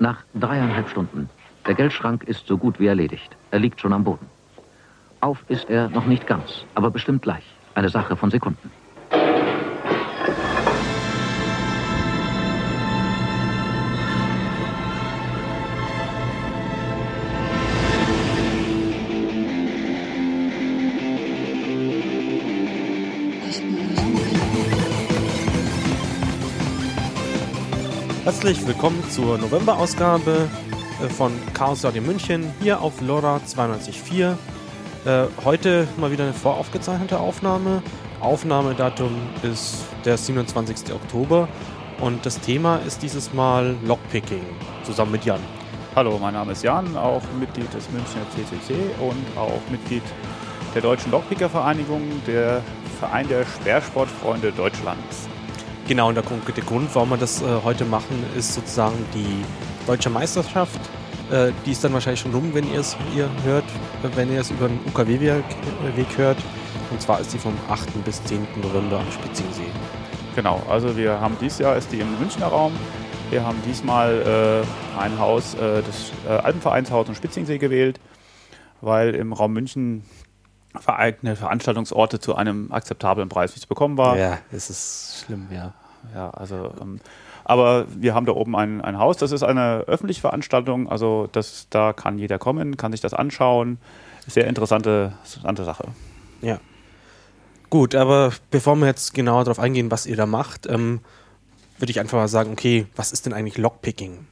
Nach dreieinhalb Stunden. Der Geldschrank ist so gut wie erledigt. Er liegt schon am Boden. Auf ist er noch nicht ganz, aber bestimmt gleich. Eine Sache von Sekunden. Herzlich willkommen zur November-Ausgabe äh, von Chaos Radio München hier auf LoRa 92.4. Äh, heute mal wieder eine voraufgezeichnete Aufnahme. Aufnahmedatum ist der 27. Oktober und das Thema ist dieses Mal Lockpicking zusammen mit Jan. Hallo, mein Name ist Jan, auch Mitglied des Münchner CCC und auch Mitglied der Deutschen Lockpicker-Vereinigung, der Verein der Sperrsportfreunde Deutschlands. Genau, und der konkrete Grund, warum wir das äh, heute machen, ist sozusagen die deutsche Meisterschaft. Äh, die ist dann wahrscheinlich schon rum, wenn ihr es ihr hört, wenn ihr es über den UKW-Weg äh, hört. Und zwar ist die vom 8. bis 10. November am Spitzingsee. Genau, also wir haben dieses Jahr ist die im Münchner Raum. Wir haben diesmal äh, ein Haus, äh, das äh, Alpenvereinshaus im Spitzingsee gewählt, weil im Raum München vereigene Veranstaltungsorte zu einem akzeptablen Preis nicht zu bekommen war. Ja, es ist schlimm, ja. Ja, also, ähm, aber wir haben da oben ein, ein Haus, das ist eine öffentliche Veranstaltung, also das, da kann jeder kommen, kann sich das anschauen. Sehr interessante, interessante Sache. Ja. Gut, aber bevor wir jetzt genauer darauf eingehen, was ihr da macht, ähm, würde ich einfach mal sagen, okay, was ist denn eigentlich Lockpicking?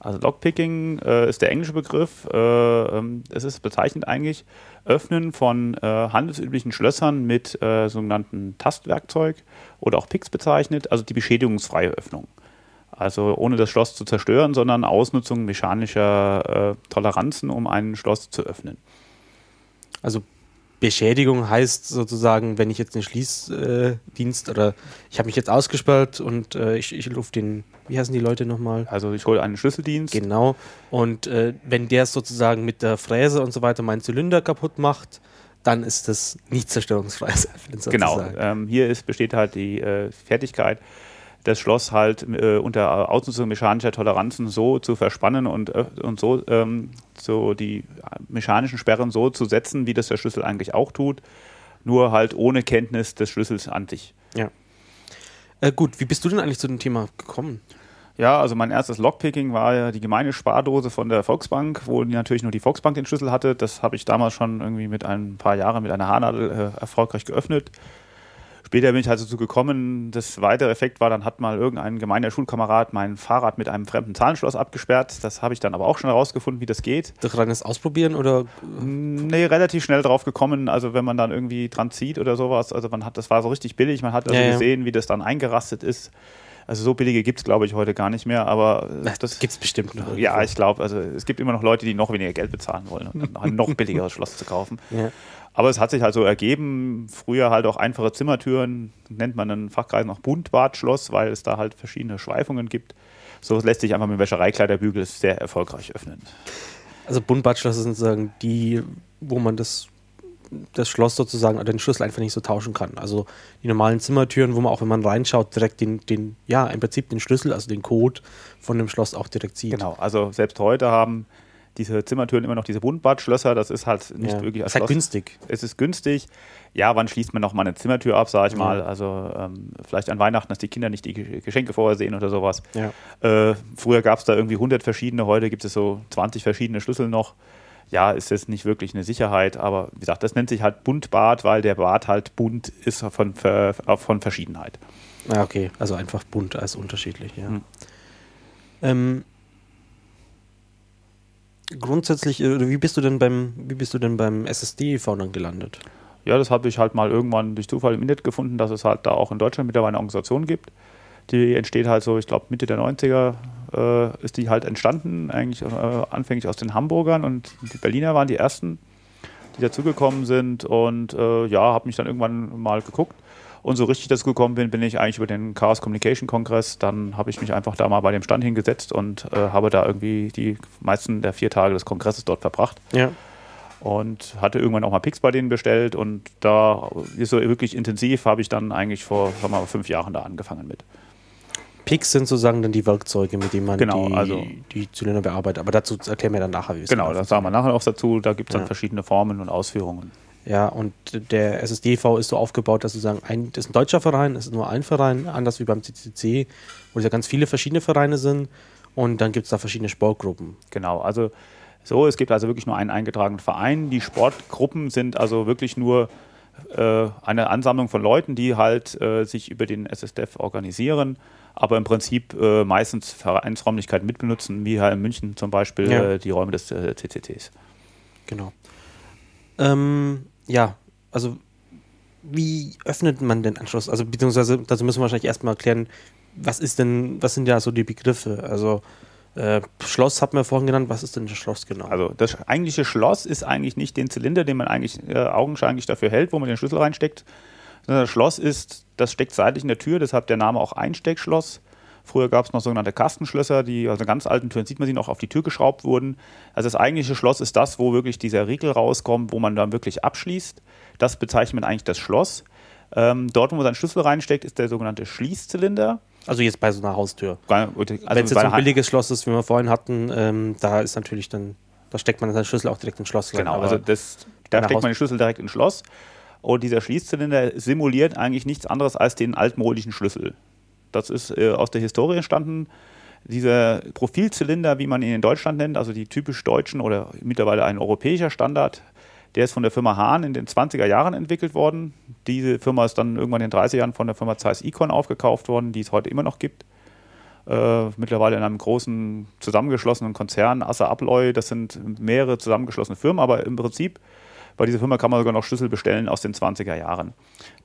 Also Lockpicking äh, ist der englische Begriff. Äh, ähm, es ist bezeichnend eigentlich Öffnen von äh, handelsüblichen Schlössern mit äh, sogenannten Tastwerkzeug oder auch Picks bezeichnet, also die beschädigungsfreie Öffnung. Also ohne das Schloss zu zerstören, sondern Ausnutzung mechanischer äh, Toleranzen, um ein Schloss zu öffnen. Also Beschädigung heißt sozusagen, wenn ich jetzt den Schließdienst äh, oder ich habe mich jetzt ausgesperrt und äh, ich, ich rufe den, wie heißen die Leute nochmal? Also ich hole einen Schlüsseldienst. Genau. Und äh, wenn der sozusagen mit der Fräse und so weiter meinen Zylinder kaputt macht, dann ist das nicht zerstörungsfrei. Genau. Ähm, hier ist, besteht halt die äh, Fertigkeit, das Schloss halt äh, unter Ausnutzung mechanischer Toleranzen so zu verspannen und, äh, und so, ähm, so die mechanischen Sperren so zu setzen, wie das der Schlüssel eigentlich auch tut, nur halt ohne Kenntnis des Schlüssels an sich. Ja. Äh, gut, wie bist du denn eigentlich zu dem Thema gekommen? Ja, also mein erstes Lockpicking war ja die gemeine Spardose von der Volksbank, wo natürlich nur die Volksbank den Schlüssel hatte. Das habe ich damals schon irgendwie mit ein paar Jahren mit einer Haarnadel äh, erfolgreich geöffnet. Später bin ich halt dazu gekommen, das weitere Effekt war, dann hat mal irgendein gemeiner Schulkamerad mein Fahrrad mit einem fremden Zahlenschloss abgesperrt. Das habe ich dann aber auch schon herausgefunden, wie das geht. Durch reines Ausprobieren oder? Nee, relativ schnell drauf gekommen. Also wenn man dann irgendwie dran zieht oder sowas, also man hat, das war so richtig billig, man hat also ja, gesehen, wie das dann eingerastet ist. Also so billige gibt es, glaube ich, heute gar nicht mehr, aber das gibt es bestimmt noch. Ja, ich glaube, also es gibt immer noch Leute, die noch weniger Geld bezahlen wollen, um ein noch billigeres Schloss zu kaufen. Ja. Aber es hat sich halt so ergeben, früher halt auch einfache Zimmertüren, nennt man in Fachkreis noch Buntbadschloss, weil es da halt verschiedene Schweifungen gibt. So lässt sich einfach mit Wäschereikleiderbügel sehr erfolgreich öffnen. Also Buntbadschloss sind sozusagen die, wo man das, das Schloss sozusagen oder den Schlüssel einfach nicht so tauschen kann. Also die normalen Zimmertüren, wo man auch, wenn man reinschaut, direkt den, den, ja, im Prinzip den Schlüssel, also den Code von dem Schloss auch direkt sieht. Genau, also selbst heute haben diese Zimmertüren immer noch diese Buntbadschlösser. Das ist halt nicht ja. wirklich als ist halt günstig. Es ist günstig. Ja, wann schließt man noch mal eine Zimmertür ab, sage ich ja. mal. Also ähm, vielleicht an Weihnachten, dass die Kinder nicht die Geschenke vorher sehen oder sowas. Ja. Äh, früher gab es da irgendwie 100 verschiedene, heute gibt es so 20 verschiedene Schlüssel noch. Ja, ist jetzt nicht wirklich eine Sicherheit, aber wie gesagt, das nennt sich halt Buntbad, weil der Bad halt bunt ist von, von Verschiedenheit. Ja, okay, also einfach bunt als unterschiedlich, ja. Hm. Ähm, grundsätzlich, äh, wie bist du denn beim, wie bist du denn beim SSD-V dann gelandet? Ja, das habe ich halt mal irgendwann durch Zufall im Internet gefunden, dass es halt da auch in Deutschland mittlerweile eine Organisation gibt. Die entsteht halt so, ich glaube Mitte der 90er äh, ist die halt entstanden, eigentlich äh, anfänglich aus den Hamburgern und die Berliner waren die ersten, die dazugekommen sind und äh, ja, habe mich dann irgendwann mal geguckt und so richtig dazu gekommen bin, bin ich eigentlich über den Chaos Communication Kongress. Dann habe ich mich einfach da mal bei dem Stand hingesetzt und äh, habe da irgendwie die meisten der vier Tage des Kongresses dort verbracht. Ja. Und hatte irgendwann auch mal Picks bei denen bestellt und da ist so wirklich intensiv habe ich dann eigentlich vor mal, fünf Jahren da angefangen mit. Picks sind sozusagen dann die Werkzeuge, mit denen man Genau, die, also- die Zylinder bearbeitet. Aber dazu erklären wir dann nachher, wie es Genau, genau das sagen wir nachher auch dazu. Da gibt es dann Ja. verschiedene Formen und Ausführungen. Ja, und der SSDV ist so aufgebaut, dass sozusagen ein, das ist ein deutscher Verein, es ist nur ein Verein, anders wie beim CCC, wo es ja ganz viele verschiedene Vereine sind. Und dann gibt es da verschiedene Sportgruppen. Genau, also so, es gibt also wirklich nur einen eingetragenen Verein. Die Sportgruppen sind also wirklich nur eine Ansammlung von Leuten, die halt äh, sich über den SSDF organisieren, aber im Prinzip äh, meistens Vereinsräumlichkeiten mitbenutzen, wie hier in München zum Beispiel Ja. äh, die Räume des äh, CCTs. Genau. Ähm, ja, also wie öffnet man den Anschluss? Also beziehungsweise dazu müssen wir wahrscheinlich erstmal erklären, was ist denn, was sind ja so die Begriffe? Also äh, Schloss hat man vorhin genannt, was ist denn das Schloss genau? Also das eigentliche Schloss ist eigentlich nicht den Zylinder, den man eigentlich äh, augenscheinlich dafür hält, wo man den Schlüssel reinsteckt, sondern das Schloss ist, das steckt seitlich in der Tür, deshalb der Name auch Einsteckschloss. Früher gab es noch sogenannte Kastenschlösser, die aus den ganz alten Türen sieht man sie noch auf die Tür geschraubt wurden. Also das eigentliche Schloss ist das, wo wirklich dieser Riegel rauskommt, wo man dann wirklich abschließt. Das bezeichnet man eigentlich das Schloss. Ähm, dort, wo man seinen Schlüssel reinsteckt, ist der sogenannte Schließzylinder. Also jetzt bei so einer Haustür. Also Wenn es jetzt so ein billiges Schloss ist, wie wir vorhin hatten, ähm, da ist natürlich dann, da steckt man seinen Schlüssel auch direkt ins Schloss rein. Genau, Aber also das, da steckt Haus- man den Schlüssel direkt ins Schloss. Und dieser Schließzylinder simuliert eigentlich nichts anderes als den altmodischen Schlüssel. Das ist äh, aus der Historie entstanden. Dieser Profilzylinder, wie man ihn in Deutschland nennt, also die typisch deutschen oder mittlerweile ein europäischer Standard, der ist von der Firma Hahn in den 20er Jahren entwickelt worden. Diese Firma ist dann irgendwann in den 30er Jahren von der Firma Zeiss Icon aufgekauft worden, die es heute immer noch gibt. Äh, mittlerweile in einem großen zusammengeschlossenen Konzern, Assa Abloy, das sind mehrere zusammengeschlossene Firmen, aber im Prinzip bei dieser Firma kann man sogar noch Schlüssel bestellen aus den 20er Jahren.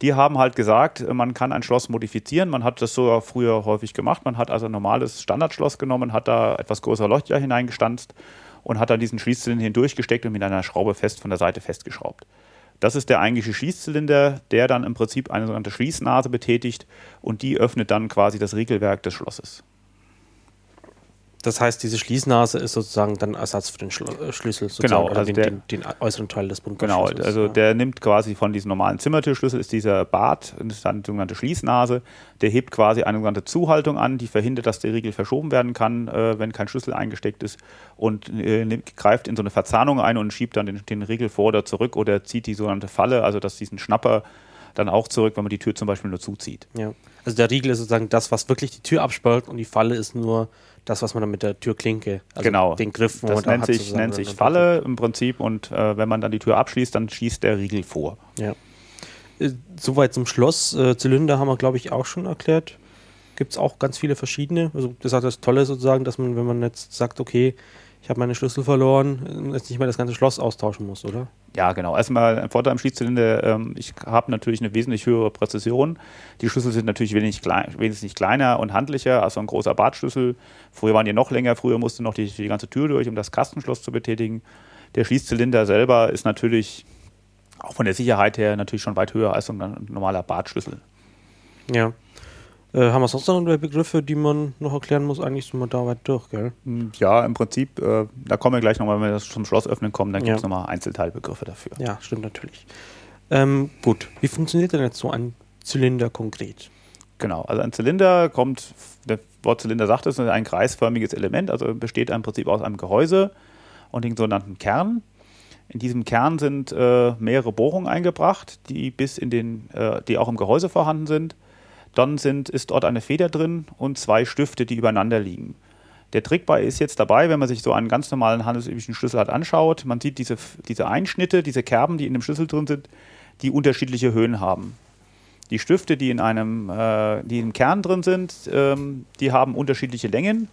Die haben halt gesagt, man kann ein Schloss modifizieren. Man hat das sogar früher häufig gemacht. Man hat also ein normales Standardschloss genommen, hat da etwas größere Löcher hineingestanzt und hat dann diesen Schließzylinder hindurchgesteckt und mit einer Schraube fest von der Seite festgeschraubt. Das ist der eigentliche Schließzylinder, der dann im Prinzip eine sogenannte Schließnase betätigt und die öffnet dann quasi das Riegelwerk des Schlosses. Das heißt, diese Schließnase ist sozusagen dann Ersatz für den Schlo äh, Schlüssel, Genau, oder also den, der- den, den äußeren Teil des Genau, Bunkerschlüssels. also ja. der nimmt quasi von diesem normalen Zimmertürschlüssel ist dieser Bart, das ist dann die sogenannte Schließnase, der hebt quasi eine sogenannte Zuhaltung an, die verhindert, dass der Riegel verschoben werden kann, äh, wenn kein Schlüssel eingesteckt ist und äh, nimmt, greift in so eine Verzahnung ein und schiebt dann den, den Riegel vor oder zurück oder zieht die sogenannte Falle, also dass diesen Schnapper dann auch zurück, wenn man die Tür zum Beispiel nur zuzieht. Ja. Also der Riegel ist sozusagen das, was wirklich die Tür absperrt und die Falle ist nur das, was man dann mit der Türklinke, also genau. den Griff, wo das man da nennt hat sich, sozusagen nennt sich Falle im Prinzip und äh, wenn man dann die Tür abschließt, dann schießt der Riegel vor. Ja. Äh, Soweit zum Schloss. Äh, Zylinder haben wir, glaube ich, auch schon erklärt. Gibt es auch ganz viele verschiedene. Also das hat das Tolle sozusagen, dass man, wenn man jetzt sagt, okay, ich habe meine Schlüssel verloren, äh, jetzt nicht mehr das ganze Schloss austauschen muss, oder? Ja, genau. Erstmal ein Vorteil am Schließzylinder, ähm, ich habe natürlich eine wesentlich höhere Präzision. Die Schlüssel sind natürlich wesentlich, klein, wesentlich kleiner und handlicher als so ein großer Bartschlüssel. Früher waren die noch länger, früher musste noch die, die ganze Tür durch, um das Kastenschloss zu betätigen. Der Schließzylinder selber ist natürlich auch von der Sicherheit her natürlich schon weit höher als so ein normaler Bartschlüssel. Ja. Äh, haben wir sonst noch andere Begriffe, die man noch erklären muss? Eigentlich sind wir da weit durch, gell? Hm, Ja, im Prinzip, äh, da kommen wir gleich nochmal, wenn wir das zum Schloss öffnen kommen, dann Ja. gibt es nochmal Einzelteilbegriffe dafür. Ja, stimmt natürlich. Ähm, gut, wie funktioniert denn jetzt so ein Zylinder konkret? Genau, also ein Zylinder kommt, der Wort Zylinder sagt es, ein kreisförmiges Element, also besteht im Prinzip aus einem Gehäuse und dem sogenannten Kern. In diesem Kern sind äh, mehrere Bohrungen eingebracht, die bis in den, äh, die auch im Gehäuse vorhanden sind. Dann sind, ist dort eine Feder drin und zwei Stifte, die übereinander liegen. Der Trick bei ist jetzt dabei, wenn man sich so einen ganz normalen handelsüblichen Schlüssel halt anschaut, man sieht diese, diese Einschnitte, diese Kerben, die in dem Schlüssel drin sind, die unterschiedliche Höhen haben. Die Stifte, die in einem, äh, die im Kern drin sind, ähm, die haben unterschiedliche Längen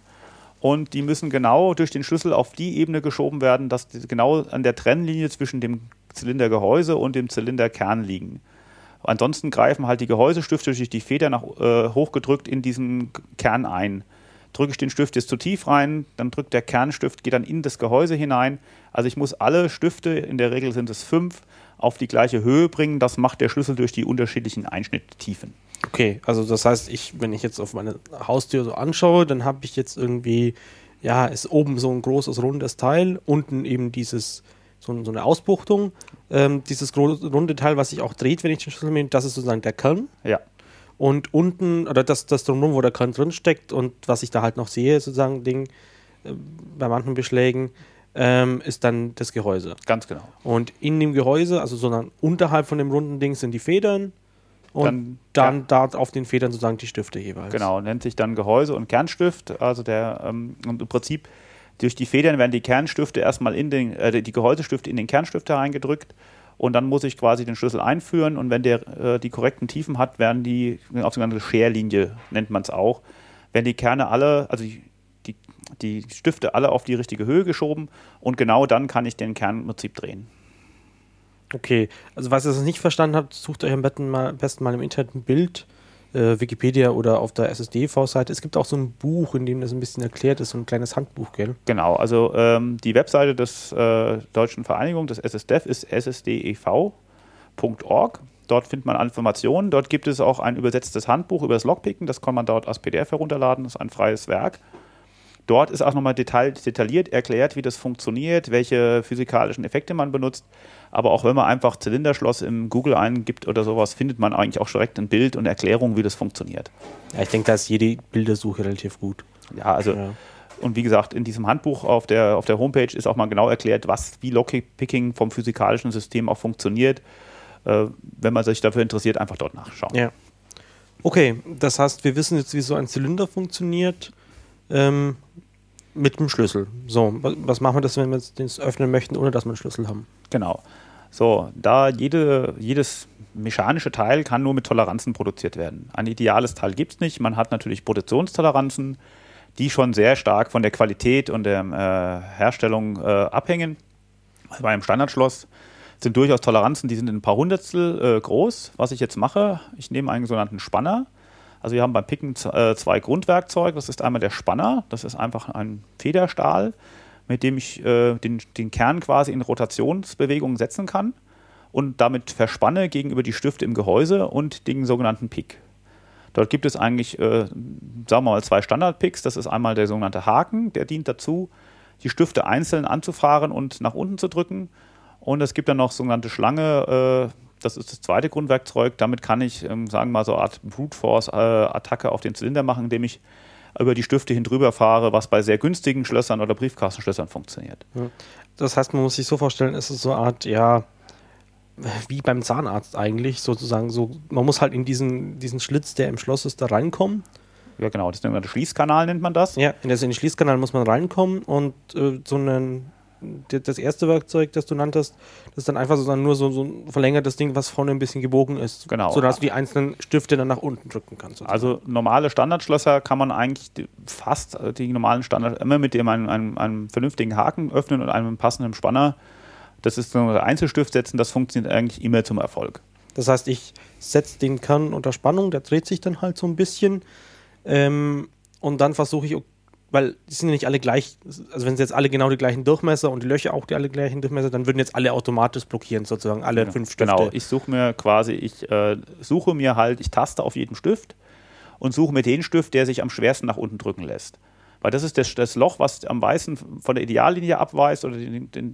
und die müssen genau durch den Schlüssel auf die Ebene geschoben werden, dass die genau an der Trennlinie zwischen dem Zylindergehäuse und dem Zylinderkern liegen. Ansonsten greifen halt die Gehäusestifte durch die Feder nach, äh, hochgedrückt in diesen Kern ein. Drücke ich den Stift jetzt zu tief rein, dann drückt der Kernstift, geht dann in das Gehäuse hinein. Also ich muss alle Stifte, in der Regel sind es fünf, auf die gleiche Höhe bringen. Das macht der Schlüssel durch die unterschiedlichen Einschnitttiefen. Okay, also das heißt, ich, wenn ich jetzt auf meine Haustür so anschaue, dann habe ich jetzt irgendwie, ja, ist oben so ein großes rundes Teil, unten eben dieses, so, so eine Ausbuchtung. Ähm, dieses runde Teil, was sich auch dreht, wenn ich den Schlüssel nehme, das ist sozusagen der Kern. Ja. Und unten, oder das, das drumherum, wo der Kern drin steckt und was ich da halt noch sehe, sozusagen, Ding, äh, bei manchen Beschlägen, ähm, ist dann das Gehäuse. Ganz genau. Und in dem Gehäuse, also sondern unterhalb von dem runden Ding sind die Federn und Dann- dann, ja. da auf den Federn sozusagen die Stifte jeweils. Genau, nennt sich dann Gehäuse und Kernstift. Also der ähm, und im Prinzip durch die Federn werden die Kernstifte erstmal in den, äh, die Gehäusestifte in den Kernstift hereingedrückt und dann muss ich quasi den Schlüssel einführen und wenn der äh, die korrekten Tiefen hat, werden die auf sogenannte Scherlinie nennt man es auch, werden die Kerne alle, also die, die, die Stifte alle auf die richtige Höhe geschoben und genau dann kann ich den Kern im Prinzip drehen. Okay, also was ihr das nicht verstanden habt, sucht euch am besten mal, am besten mal im Internet ein Bild, äh, Wikipedia oder auf der SSD-V-Seite. Es gibt auch so ein Buch, in dem das ein bisschen erklärt ist, so ein kleines Handbuch, gell? Genau, also ähm, die Webseite des äh, Deutschen Vereinigung des SSDEF ist ssdev.org. Dort findet man Informationen. Dort gibt es auch ein übersetztes Handbuch über das Lockpicken. Das kann man dort als PDF herunterladen. Das ist ein freies Werk. Dort ist auch nochmal detail, detailliert erklärt, wie das funktioniert, welche physikalischen Effekte man benutzt. Aber auch wenn man einfach Zylinderschloss im Google eingibt oder sowas, findet man eigentlich auch direkt ein Bild und Erklärung, wie das funktioniert. Ja, ich denke, da ist jede Bildersuche relativ gut. Ja, also Ja. und wie gesagt, in diesem Handbuch auf der, auf der Homepage ist auch mal genau erklärt, was wie Lockpicking vom physikalischen System auch funktioniert. Äh, wenn man sich dafür interessiert, einfach dort nachschauen. Ja. Okay, das heißt, wir wissen jetzt, wie so ein Zylinder funktioniert ähm, mit dem Schlüssel. So, was, machen wir das, wenn wir das öffnen möchten, ohne dass wir einen Schlüssel haben? Genau. So, da jede, jedes mechanische Teil kann nur mit Toleranzen produziert werden. Ein ideales Teil gibt es nicht. Man hat natürlich Produktionstoleranzen, die schon sehr stark von der Qualität und der äh, Herstellung äh, abhängen. Also bei einem Standardschloss sind durchaus Toleranzen, die sind ein paar Hundertstel äh, groß. Was ich jetzt mache, ich nehme einen sogenannten Spanner. Also wir haben beim Picken äh, zwei Grundwerkzeuge. Das ist einmal der Spanner, das ist einfach ein Federstahl, mit dem ich äh, den, den Kern quasi in Rotationsbewegungen setzen kann und damit verspanne gegenüber die Stifte im Gehäuse und den sogenannten Pick. Dort gibt es eigentlich, äh, sagen wir mal, zwei Standard-Picks. Das ist einmal der sogenannte Haken, der dient dazu, die Stifte einzeln anzufahren und nach unten zu drücken. Und es gibt dann noch sogenannte Schlange, äh, das ist das zweite Grundwerkzeug. Damit kann ich, ähm, sagen wir mal, so eine Art Brute Force-Attacke auf den Zylinder machen, indem ich über die Stifte hin drüber fahre, was bei sehr günstigen Schlössern oder Briefkastenschlössern funktioniert. Das heißt, man muss sich so vorstellen, es ist so eine Art, ja, wie beim Zahnarzt eigentlich, sozusagen so, man muss halt in diesen, diesen Schlitz, der im Schloss ist, da reinkommen. Ja, genau, das ist der Schließkanal, nennt man das. Ja, in den Schließkanal muss man reinkommen und äh, so einen, das erste Werkzeug, das du nanntest, das ist dann einfach sozusagen nur so, so ein verlängertes Ding, was vorne ein bisschen gebogen ist. Genau. Sodass du die einzelnen Stifte dann nach unten drücken kannst. sozusagen. Also normale Standardschlösser kann man eigentlich fast äh, die normalen Standard immer mit dem einem, einem, einem vernünftigen Haken öffnen und einem passenden Spanner. Das ist so ein Einzelstift setzen, das funktioniert eigentlich immer zum Erfolg. Das heißt, ich setze den Kern unter Spannung, der dreht sich dann halt so ein bisschen. Ähm, und dann versuche ich, weil die sind ja nicht alle gleich, also wenn sie jetzt alle genau die gleichen Durchmesser und die Löcher auch die alle gleichen Durchmesser, dann würden jetzt alle automatisch blockieren, sozusagen, alle fünf Stifte. Genau, ich suche mir quasi, ich äh, suche mir halt, ich taste auf jeden Stift und suche mir den Stift, der sich am schwersten nach unten drücken lässt. Weil das ist das, das Loch, was am weißen von der Ideallinie abweist oder die, die,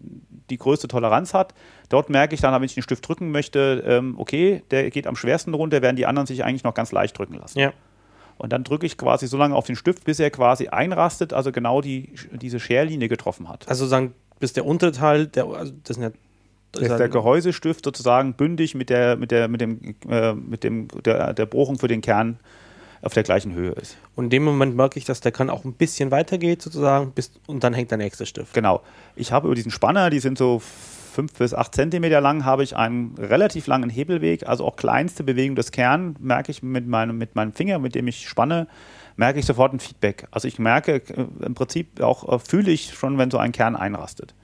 die größte Toleranz hat. Dort merke ich dann, wenn ich den Stift drücken möchte, ähm, okay, der geht am schwersten runter, während die anderen sich eigentlich noch ganz leicht drücken lassen. Ja. Und dann drücke ich quasi so lange auf den Stift, bis er quasi einrastet, also genau die, diese Scherlinie getroffen hat. Also sagen, bis der untere Teil, der, also das sind ja. ist der Gehäusestift sozusagen bündig mit der, mit der, mit dem, äh, mit dem, der, der Bohrung für den Kern auf der gleichen Höhe ist. Und in dem Moment merke ich, dass der Kern auch ein bisschen weitergeht, sozusagen, bis, und dann hängt der nächste Stift. Genau. Ich habe über diesen Spanner, die sind so fünf bis acht Zentimeter lang, habe ich einen relativ langen Hebelweg, also auch kleinste Bewegung des Kern merke ich mit meinem, mit meinem Finger, mit dem ich spanne, merke ich sofort ein Feedback. Also ich merke äh, im Prinzip auch, äh, fühle ich schon, wenn so ein Kern einrastet.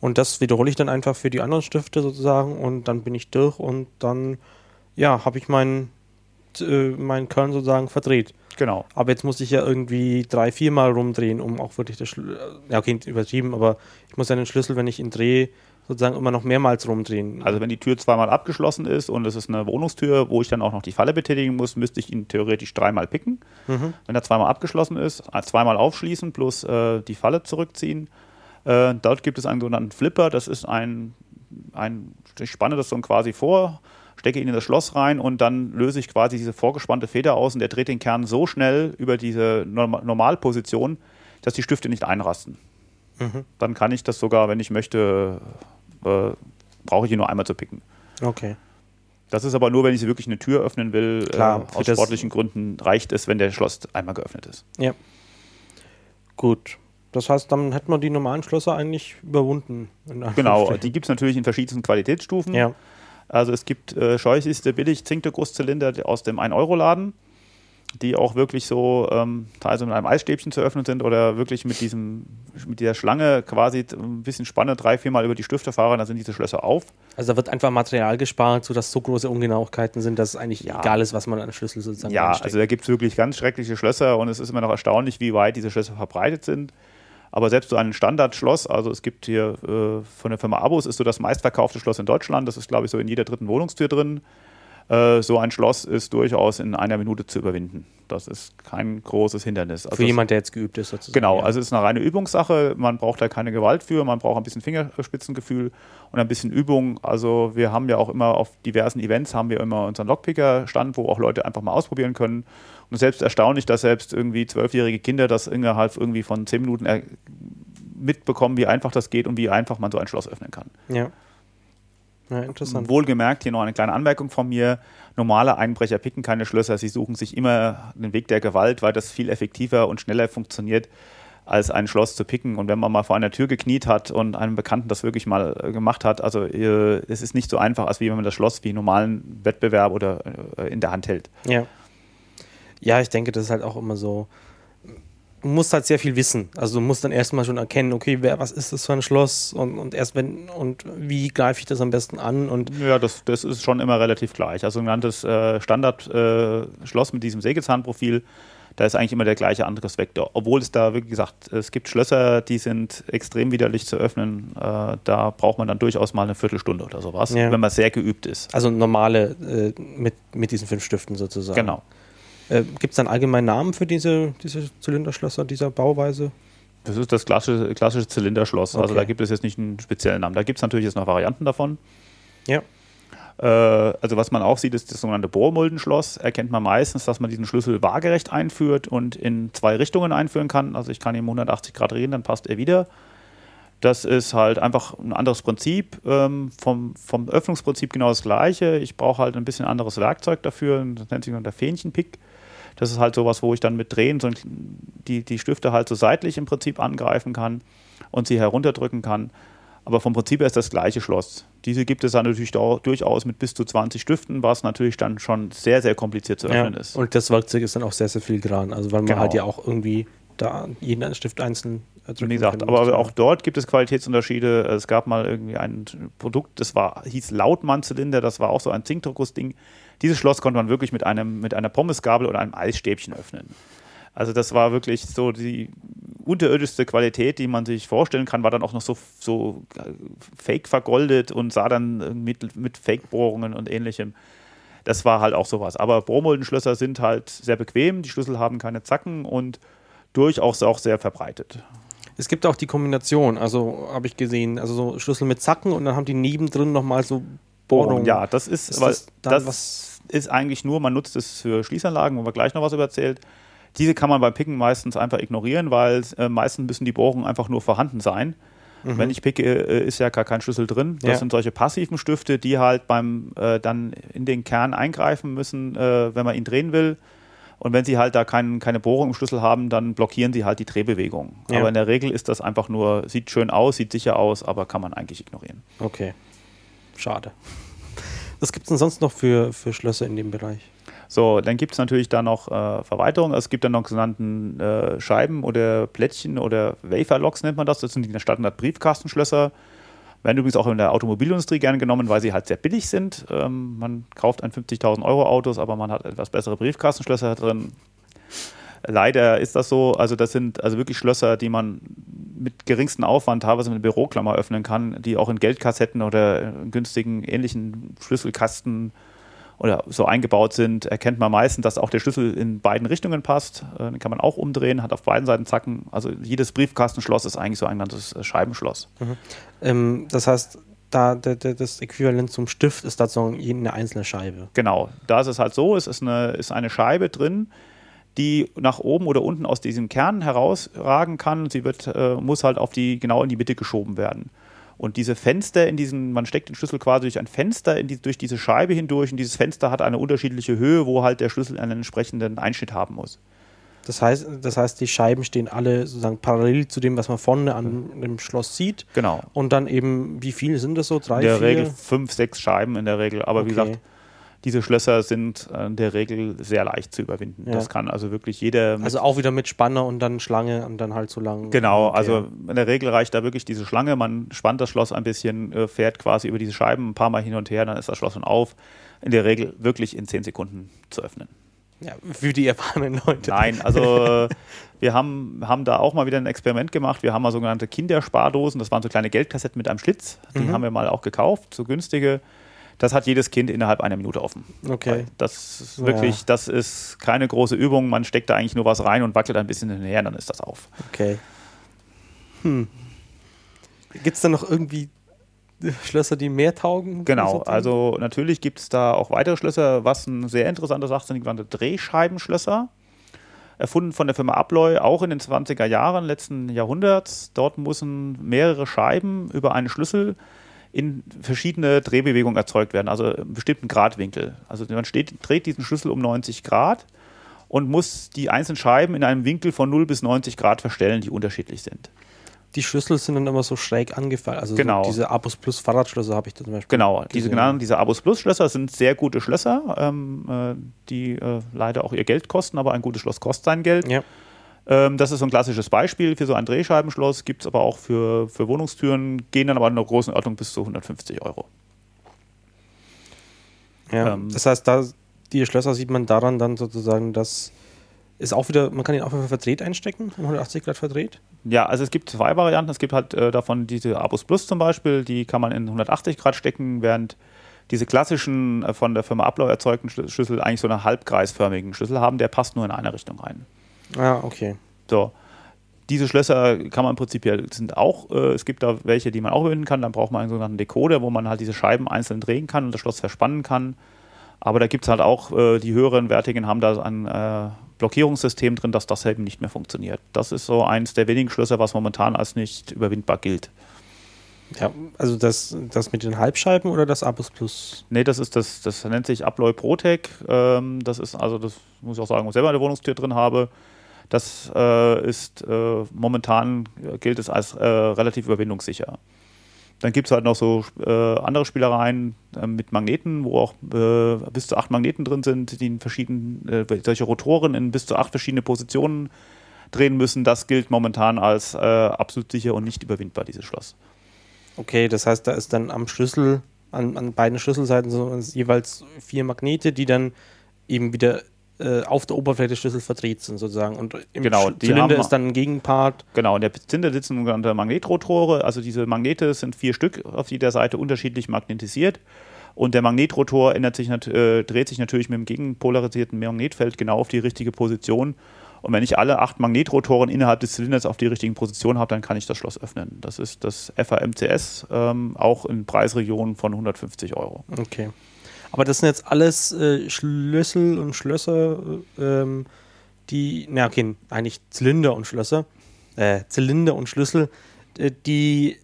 Und das wiederhole ich dann einfach für die anderen Stifte sozusagen und dann bin ich durch und dann, ja, habe ich meinen äh, meinen Kern sozusagen verdreht. Genau. Aber jetzt muss ich ja irgendwie drei, viermal rumdrehen, um auch wirklich das Schlüssel, ja okay, übertrieben, aber ich muss ja den Schlüssel, wenn ich ihn drehe, sozusagen immer noch mehrmals rumdrehen. Also wenn die Tür zweimal abgeschlossen ist und es ist eine Wohnungstür, wo ich dann auch noch die Falle betätigen muss, müsste ich ihn theoretisch dreimal picken. Mhm. Wenn er zweimal abgeschlossen ist, äh, zweimal aufschließen plus äh, die Falle zurückziehen. Äh, dort gibt es einen sogenannten Flipper. Das ist ein, ein ich spanne das so quasi vor, stecke ihn in das Schloss rein und dann löse ich quasi diese vorgespannte Feder aus und der dreht den Kern so schnell über diese Norm Normalposition, dass die Stifte nicht einrasten. Mhm. Dann kann ich das sogar, wenn ich möchte, äh, brauche ich ihn nur einmal zu picken. Okay. Das ist aber nur, wenn ich wirklich eine Tür öffnen will. Klar, äh, aus sportlichen Gründen reicht es, wenn der Schloss einmal geöffnet ist. Ja. Gut. Das heißt, dann hätten wir die normalen Schlösser eigentlich überwunden. Genau, die gibt es natürlich in verschiedensten Qualitätsstufen. Ja. Also es gibt äh, scheußlichste billig Zinkdekusszylinder aus dem 1-Euro-Laden die auch wirklich so ähm, teilweise mit einem Eisstäbchen zu öffnen sind oder wirklich mit diesem mit dieser Schlange quasi ein bisschen Spanne drei, viermal über die Stifte fahren, dann sind diese Schlösser auf. Also da wird einfach Material gespart, sodass so große Ungenauigkeiten sind, dass es eigentlich ja. egal ist, was man an Schlüssel sozusagen Ja, einsteckt. also da gibt es wirklich ganz schreckliche Schlösser und es ist immer noch erstaunlich, wie weit diese Schlösser verbreitet sind. Aber selbst so ein Standardschloss, also es gibt hier äh, von der Firma Abus, ist so das meistverkaufte Schloss in Deutschland. Das ist, glaube ich, so in jeder dritten Wohnungstür drin. Äh, so ein Schloss ist durchaus in einer Minute zu überwinden. Das ist kein großes Hindernis. Also für jemand, der jetzt geübt ist, sozusagen. Genau, ja. also es ist eine reine Übungssache. Man braucht da keine Gewalt für, man braucht ein bisschen Fingerspitzengefühl und ein bisschen Übung. Also wir haben ja auch immer auf diversen Events haben wir immer unseren Lockpicker-Stand, wo auch Leute einfach mal ausprobieren können. Und selbst erstaunlich, dass selbst irgendwie zwölfjährige Kinder das innerhalb irgendwie von zehn Minuten mitbekommen, wie einfach das geht und wie einfach man so ein Schloss öffnen kann. Ja. Ja, interessant. Wohlgemerkt, hier noch eine kleine Anmerkung von mir. Normale Einbrecher picken keine Schlösser, sie suchen sich immer den Weg der Gewalt, weil das viel effektiver und schneller funktioniert, als ein Schloss zu picken. Und wenn man mal vor einer Tür gekniet hat und einem Bekannten das wirklich mal äh, gemacht hat, also äh, es ist nicht so einfach, als wie wenn man das Schloss wie einen normalen Wettbewerb oder äh, in der Hand hält. Ja. Ja, ich denke, das ist halt auch immer so du musst halt sehr viel wissen. Also du musst dann erstmal schon erkennen, okay, wer, was ist das für ein Schloss und, und erst wenn und wie greife ich das am besten an und ja, das, das ist schon immer relativ gleich. Also ein genanntes äh, Standard-Schloss äh, mit diesem Sägezahnprofil, da ist eigentlich immer der gleiche Angriffsvektor. Obwohl es da, wie gesagt, es gibt Schlösser, die sind extrem widerlich zu öffnen. Äh, da braucht man dann durchaus mal eine Viertelstunde oder sowas, ja. wenn man sehr geübt ist. Also normale äh, mit, mit diesen fünf Stiften sozusagen. Genau. Äh, Gibt es einen allgemeinen Namen für diese, diese Zylinderschlösser dieser Bauweise? Das ist das klassische, klassische Zylinderschloss. Also okay. Also da gibt es jetzt nicht einen speziellen Namen. Da gibt es natürlich jetzt noch Varianten davon. Ja. Äh, also was man auch sieht, ist das sogenannte Bohrmuldenschloss. Erkennt man meistens, dass man diesen Schlüssel waagerecht einführt und in zwei Richtungen einführen kann. Also ich kann ihn 180 Grad drehen, dann passt er wieder. Das ist halt einfach ein anderes Prinzip. Ähm, vom, vom Öffnungsprinzip genau das gleiche. Ich brauche halt ein bisschen anderes Werkzeug dafür. Das nennt sich dann der Fähnchenpick. Das ist halt sowas, wo ich dann mit Drehen so die, die Stifte halt so seitlich im Prinzip angreifen kann und sie herunterdrücken kann. Aber vom Prinzip her ist das gleiche Schloss. Diese gibt es dann natürlich durchaus mit bis zu 20 Stiften, was natürlich dann schon sehr, sehr kompliziert zu öffnen ja, ist. Und das Werkzeug ist dann auch sehr, sehr filigran. Also weil man genau. halt ja auch irgendwie da jeden Stift einzeln wie gesagt, aber auch dort gibt es Qualitätsunterschiede. Es gab mal irgendwie ein Produkt, das war, hieß Lautmann-Zylinder, das war auch so ein Zinkdruckguss-Ding. Dieses Schloss konnte man wirklich mit, einem, mit einer Pommesgabel oder einem Eisstäbchen öffnen. Also das war wirklich so die unterirdischste Qualität, die man sich vorstellen kann, war dann auch noch so, so äh, fake vergoldet und sah dann mit, mit Fake-Bohrungen und ähnlichem. Das war halt auch sowas. Aber Bohrmuldenschlösser sind halt sehr bequem, die Schlüssel haben keine Zacken und durchaus auch sehr verbreitet. Es gibt auch die Kombination, also habe ich gesehen, also so Schlüssel mit Zacken und dann haben die nebendrin nochmal so Bohrungen. Ja, das ist, ist das, das was ist eigentlich nur, man nutzt es für Schließanlagen, wo wir gleich noch was über erzählt. Diese kann man beim Picken meistens einfach ignorieren, weil äh, meistens müssen die Bohrungen einfach nur vorhanden sein. Mhm. Wenn ich picke, äh, ist ja gar kein Schlüssel drin. Das ja. sind solche passiven Stifte, die halt beim äh, dann in den Kern eingreifen müssen, äh, wenn man ihn drehen will. Und wenn sie halt da kein, keine Bohrung im Schlüssel haben, dann blockieren sie halt die Drehbewegung. Ja. Aber in der Regel ist das einfach nur, sieht schön aus, sieht sicher aus, aber kann man eigentlich ignorieren. Okay. Schade. Was gibt es denn sonst noch für, für Schlösser in dem Bereich? So, dann gibt es natürlich da noch äh, Verweiterungen. Es gibt dann noch sogenannten äh, Scheiben oder Plättchen oder Waferlocks nennt man das. Das sind die Standard-Briefkastenschlösser. Werden übrigens auch in der Automobilindustrie gerne genommen, weil sie halt sehr billig sind. Ähm, man kauft ein 50.000 Euro Autos, aber man hat etwas bessere Briefkastenschlösser drin. Leider ist das so. Also das sind also wirklich Schlösser, die man mit geringsten Aufwand teilweise mit Büroklammer öffnen kann, die auch in Geldkassetten oder in günstigen ähnlichen Schlüsselkasten oder so eingebaut sind, erkennt man meistens, dass auch der Schlüssel in beiden Richtungen passt. Äh, den kann man auch umdrehen, hat auf beiden Seiten Zacken. Also jedes Briefkastenschloss ist eigentlich so ein ganzes äh, Scheibenschloss. Mhm. Ähm, das heißt, da, da, das Äquivalent zum Stift ist dazu eine einzelne Scheibe. Genau, da ist es halt so, es ist eine, ist eine Scheibe drin, die nach oben oder unten aus diesem Kern herausragen kann. Sie wird, äh, muss halt auf die, genau in die Mitte geschoben werden. Und diese Fenster in diesen, man steckt den Schlüssel quasi durch ein Fenster die, durch diese Scheibe hindurch und dieses Fenster hat eine unterschiedliche Höhe, wo halt der Schlüssel einen entsprechenden Einschnitt haben muss. Das heißt, das heißt, die Scheiben stehen alle sozusagen parallel zu dem, was man vorne an dem Schloss sieht. Genau. Und dann eben, wie viele sind das so? Drei, in der vier? Regel fünf, sechs Scheiben in der Regel. Aber okay. wie gesagt, diese Schlösser sind in der Regel sehr leicht zu überwinden. Ja. Das kann also wirklich jeder. Also auch wieder mit Spanner und dann Schlange und dann halt so lang. Genau, also in der Regel reicht da wirklich diese Schlange. Man spannt das Schloss ein bisschen, äh, fährt quasi über diese Scheiben ein paar Mal hin und her, dann ist das Schloss schon auf. In der Regel wirklich in zehn Sekunden zu öffnen. Ja, für die erfahrenen Leute. Nein, also wir haben, haben da auch mal wieder ein Experiment gemacht. Wir haben mal sogenannte Kinderspardosen, das waren so kleine Geldkassetten mit einem Schlitz. Die mhm. haben wir mal auch gekauft, so günstige. Das hat jedes Kind innerhalb einer Minute offen. Okay. Das ist wirklich, ja. das ist keine große Übung. Man steckt da eigentlich nur was rein und wackelt ein bisschen hinterher, dann ist das auf. Okay. Hm. Gibt es da noch irgendwie Schlösser, die mehr taugen? Genau, also natürlich gibt es da auch weitere Schlösser. Was eine sehr interessante Sache sind, die genannte Drehscheibenschlösser. Erfunden von der Firma Abloy, auch in den 20er Jahren letzten Jahrhunderts. Dort müssen mehrere Scheiben über einen Schlüssel in verschiedene Drehbewegungen erzeugt werden, also einen bestimmten Gradwinkel. Also man steht, dreht diesen Schlüssel um 90 Grad und muss die einzelnen Scheiben in einem Winkel von 0 bis 90 Grad verstellen, die unterschiedlich sind. Die Schlüssel sind dann immer so schräg angefallen. Also genau. So diese Abus Plus Fahrradschlösser habe ich da zum Beispiel. Genau, diese genannten, diese Abus Plus Schlösser sind sehr gute Schlösser, ähm, äh, die äh, leider auch ihr Geld kosten, aber ein gutes Schloss kostet sein Geld. Ja. Ähm, das ist so ein klassisches Beispiel für so ein Drehscheibenschloss, gibt es aber auch für, für Wohnungstüren, gehen dann aber in einer großen Ordnung bis zu 150 Euro. Ja, ähm, das heißt, da, die Schlösser sieht man daran dann sozusagen, dass ist auch wieder, man kann ihn auch wieder verdreht einstecken, 180 Grad verdreht? Ja, also es gibt zwei Varianten. Es gibt halt äh, davon diese Abus Plus zum Beispiel, die kann man in 180 Grad stecken, während diese klassischen äh, von der Firma Ablau erzeugten Schlüssel eigentlich so einen halbkreisförmigen Schlüssel haben, der passt nur in eine Richtung rein. Ah, okay. So. Diese Schlösser kann man prinzipiell sind auch, äh, es gibt da welche, die man auch verwenden kann. Dann braucht man einen sogenannten Decoder, wo man halt diese Scheiben einzeln drehen kann und das Schloss verspannen kann. Aber da gibt es halt auch, äh, die höheren Wertigen haben da ein äh, Blockierungssystem drin, dass das eben nicht mehr funktioniert. Das ist so eins der wenigen Schlösser, was momentan als nicht überwindbar gilt. Ja, also das, das mit den Halbscheiben oder das Abus Plus? Nee, das ist das, das nennt sich Abloy Protec. Ähm, das ist, also das muss ich auch sagen, wo ich selber eine Wohnungstür drin habe. Das äh, ist äh, momentan gilt es als äh, relativ überwindungssicher. Dann gibt es halt noch so äh, andere Spielereien äh, mit Magneten, wo auch äh, bis zu acht Magneten drin sind, die in verschiedenen, solche Rotoren in bis zu acht verschiedene Positionen drehen müssen. Das gilt momentan als absolut sicher und nicht überwindbar, dieses Schloss. Okay, das heißt, da ist dann am Schlüssel, an, an beiden Schlüsselseiten so jeweils vier Magnete, die dann eben wieder äh, auf der Oberfläche des Schlüssels verdreht sind sozusagen. Und im genau, Zylinder ist dann ein Gegenpart. Genau, in der Zylinder sitzen sogenannte Magnetrotore. Also diese Magnete sind vier Stück auf jeder Seite unterschiedlich magnetisiert. Und der Magnetrotor ändert sich, äh, dreht sich natürlich mit dem gegenpolarisierten Magnetfeld genau auf die richtige Position. Und wenn ich alle acht Magnetrotoren innerhalb des Zylinders auf die richtigen Positionen habe, dann kann ich das Schloss öffnen. Das ist das FAMCS, ähm, auch in Preisregionen von 150 Euro. Okay. Aber das sind jetzt alles äh, Schlüssel und Schlösser, ähm, die, na okay, eigentlich Zylinder und Schlösser, äh, Zylinder und Schlüssel, äh, die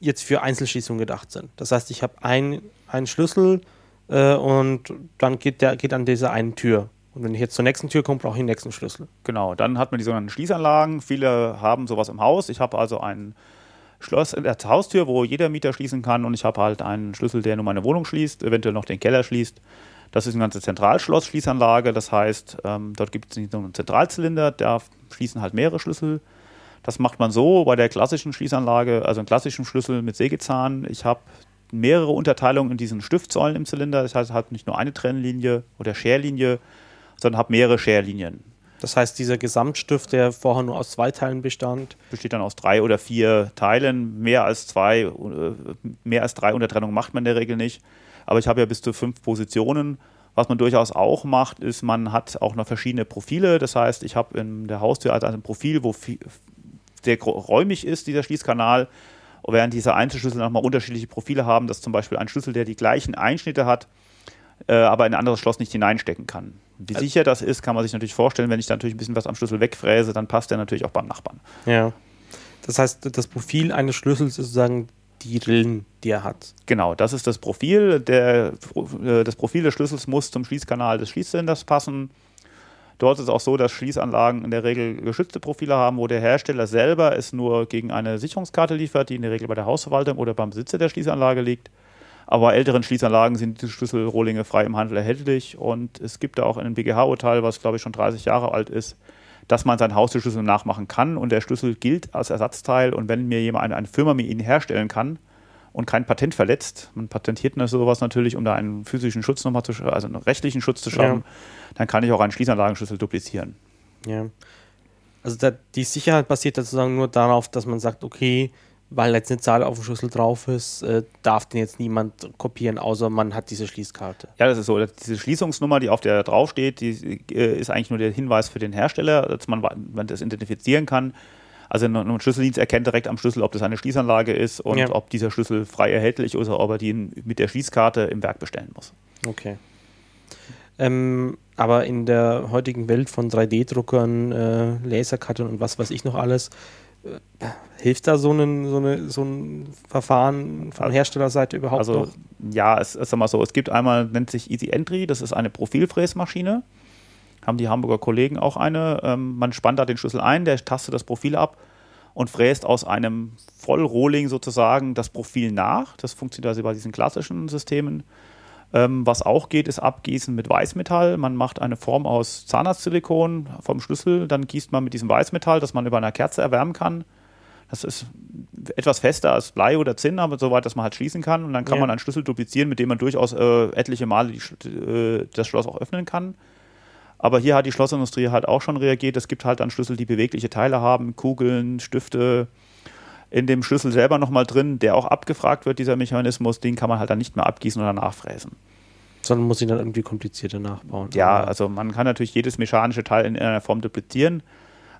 jetzt für Einzelschließungen gedacht sind. Das heißt, ich habe einen Schlüssel äh, und dann geht der geht an dieser einen Tür. Und wenn ich jetzt zur nächsten Tür komme, brauche ich den nächsten Schlüssel. Genau, dann hat man die sogenannten Schließanlagen. Viele haben sowas im Haus. Ich habe also einen Schloss in der Haustür, wo jeder Mieter schließen kann und ich habe halt einen Schlüssel, der nur meine Wohnung schließt, eventuell noch den Keller schließt. Das ist eine ganze Zentralschlossschließanlage, das heißt, ähm, dort gibt es nicht nur einen Zentralzylinder, da schließen halt mehrere Schlüssel. Das macht man so bei der klassischen Schließanlage, also einen klassischen Schlüssel mit Sägezahn. Ich habe mehrere Unterteilungen in diesen Stiftsäulen im Zylinder, das heißt, ich habe nicht nur eine Trennlinie oder Scherlinie, sondern habe mehrere Scherlinien. Das heißt, dieser Gesamtstift, der vorher nur aus zwei Teilen bestand, besteht dann aus drei oder vier Teilen. Mehr als zwei, äh, mehr als drei Untertrennungen macht man in der Regel nicht. Aber ich habe ja bis zu fünf Positionen. Was man durchaus auch macht, ist, man hat auch noch verschiedene Profile. Das heißt, ich habe in der Haustür also ein Profil, wo sehr räumig ist, dieser Schließkanal. während diese Einzelschlüssel nochmal unterschiedliche Profile haben, dass zum Beispiel ein Schlüssel, der die gleichen Einschnitte hat, äh, aber in ein anderes Schloss nicht hineinstecken kann. Wie Also sicher das ist, kann man sich natürlich vorstellen. Wenn ich da natürlich ein bisschen was am Schlüssel wegfräse, dann passt der natürlich auch beim Nachbarn. Ja. Das heißt, das Profil eines Schlüssels ist sozusagen die Rillen, die er hat. Genau, das ist das Profil. Der, äh, das Profil des Schlüssels muss zum Schließkanal des Schließzylinders passen. Dort ist es auch so, dass Schließanlagen in der Regel geschützte Profile haben, wo der Hersteller selber es nur gegen eine Sicherungskarte liefert, die in der Regel bei der Hausverwaltung oder beim Besitzer der Schließanlage liegt. Aber bei älteren Schließanlagen sind die Schlüsselrohlinge frei im Handel erhältlich und es gibt da auch ein BGH-Urteil, was glaube ich schon 30 Jahre alt ist, dass man seinen Haustürschlüssel nachmachen kann und der Schlüssel gilt als Ersatzteil und wenn mir jemand, eine, Firma mir ihn herstellen kann und kein Patent verletzt, man patentiert sowas natürlich, um da einen physischen Schutz nochmal zu also einen rechtlichen Schutz zu schaffen, dann kann ich auch einen Schließanlagenschlüssel duplizieren. Ja. Also da, die Sicherheit basiert sozusagen nur darauf, dass man sagt, okay, weil jetzt eine Zahl auf dem Schlüssel drauf ist, äh, darf den jetzt niemand kopieren, außer man hat diese Schließkarte. Ja, das ist so. Diese Schließungsnummer, die auf der draufsteht, die äh, ist eigentlich nur der Hinweis für den Hersteller, dass man, man das identifizieren kann. Also ein, Schlüsseldienst erkennt direkt am Schlüssel, ob das eine Schließanlage ist und Ja. ob dieser Schlüssel frei erhältlich ist oder ob er den mit der Schließkarte im Werk bestellen muss. Okay. Ähm, aber in der heutigen Welt von 3D-Druckern, äh, Lasercuttern und was weiß ich noch alles, hilft da so, einen, so, eine, so ein Verfahren von Herstellerseite überhaupt Also noch? ja, es ist mal so, es gibt einmal, nennt sich Easy Entry, das ist eine Profilfräsmaschine. Haben die Hamburger Kollegen auch eine. Ähm, man spannt da den Schlüssel ein, der tastet das Profil ab und fräst aus einem Vollrohling sozusagen das Profil nach. Das funktioniert also bei diesen klassischen Systemen. Ähm, was auch geht, ist Abgießen mit Weißmetall. Man macht eine Form aus Zahnarztsilikon vom Schlüssel, dann gießt man mit diesem Weißmetall, das man über einer Kerze erwärmen kann. Das ist etwas fester als Blei oder Zinn, aber soweit, dass man halt schließen kann. Und dann kann Ja. man einen Schlüssel duplizieren, mit dem man durchaus äh, etliche Male die, äh, das Schloss auch öffnen kann. Aber hier hat die Schlossindustrie halt auch schon reagiert. Es gibt halt dann Schlüssel, die bewegliche Teile haben, Kugeln, Stifte. In dem Schlüssel selber nochmal drin, der auch abgefragt wird, dieser Mechanismus, den kann man halt dann nicht mehr abgießen oder nachfräsen. Sondern muss ich dann irgendwie komplizierter nachbauen. Ja, also man kann natürlich jedes mechanische Teil in einer Form duplizieren.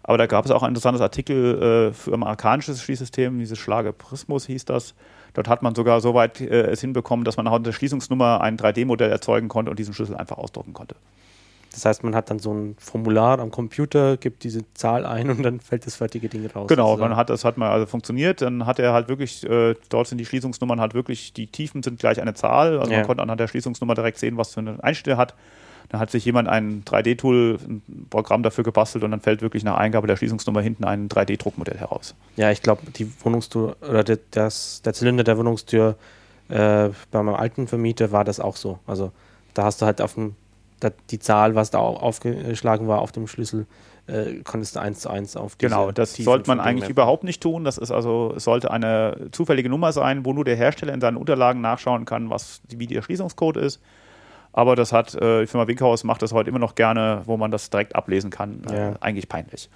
Aber da gab es auch ein interessantes Artikel äh, für amerikanisches Schließsystem, dieses Schlage Prismus hieß das. Dort hat man sogar so weit äh, es hinbekommen, dass man anhand der Schließungsnummer ein 3D-Modell erzeugen konnte und diesen Schlüssel einfach ausdrucken konnte. Das heißt, man hat dann so ein Formular am Computer, gibt diese Zahl ein und dann fällt das fertige Ding raus. Genau, sozusagen. man hat, das hat mal also funktioniert. Dann hat er halt wirklich, äh, dort sind die Schließungsnummern halt wirklich, die Tiefen sind gleich eine Zahl. Also Ja. man konnte anhand der Schließungsnummer direkt sehen, was für eine Einstellung hat. Dann hat sich jemand ein 3D-Tool, ein Programm dafür gebastelt und dann fällt wirklich nach Eingabe der Schließungsnummer hinten ein 3D-Druckmodell heraus. Ja, ich glaube, die Wohnungstür oder der, das, der Zylinder der Wohnungstür äh, bei meinem alten Vermieter war das auch so. Also da hast du halt auf dem, die Zahl, was da au- aufgeschlagen war auf dem Schlüssel, äh, konntest du eins zu eins auf Genau, das Tiefen sollte man dem eigentlich mappen. überhaupt nicht tun. Das ist also, es sollte eine zufällige Nummer sein, wo nur der Hersteller in seinen Unterlagen nachschauen kann, was, wie der Schließungscode ist. Aber das hat, äh, die Firma Winkhaus macht das heute immer noch gerne, wo man das direkt ablesen kann. Äh, Ja. eigentlich peinlich.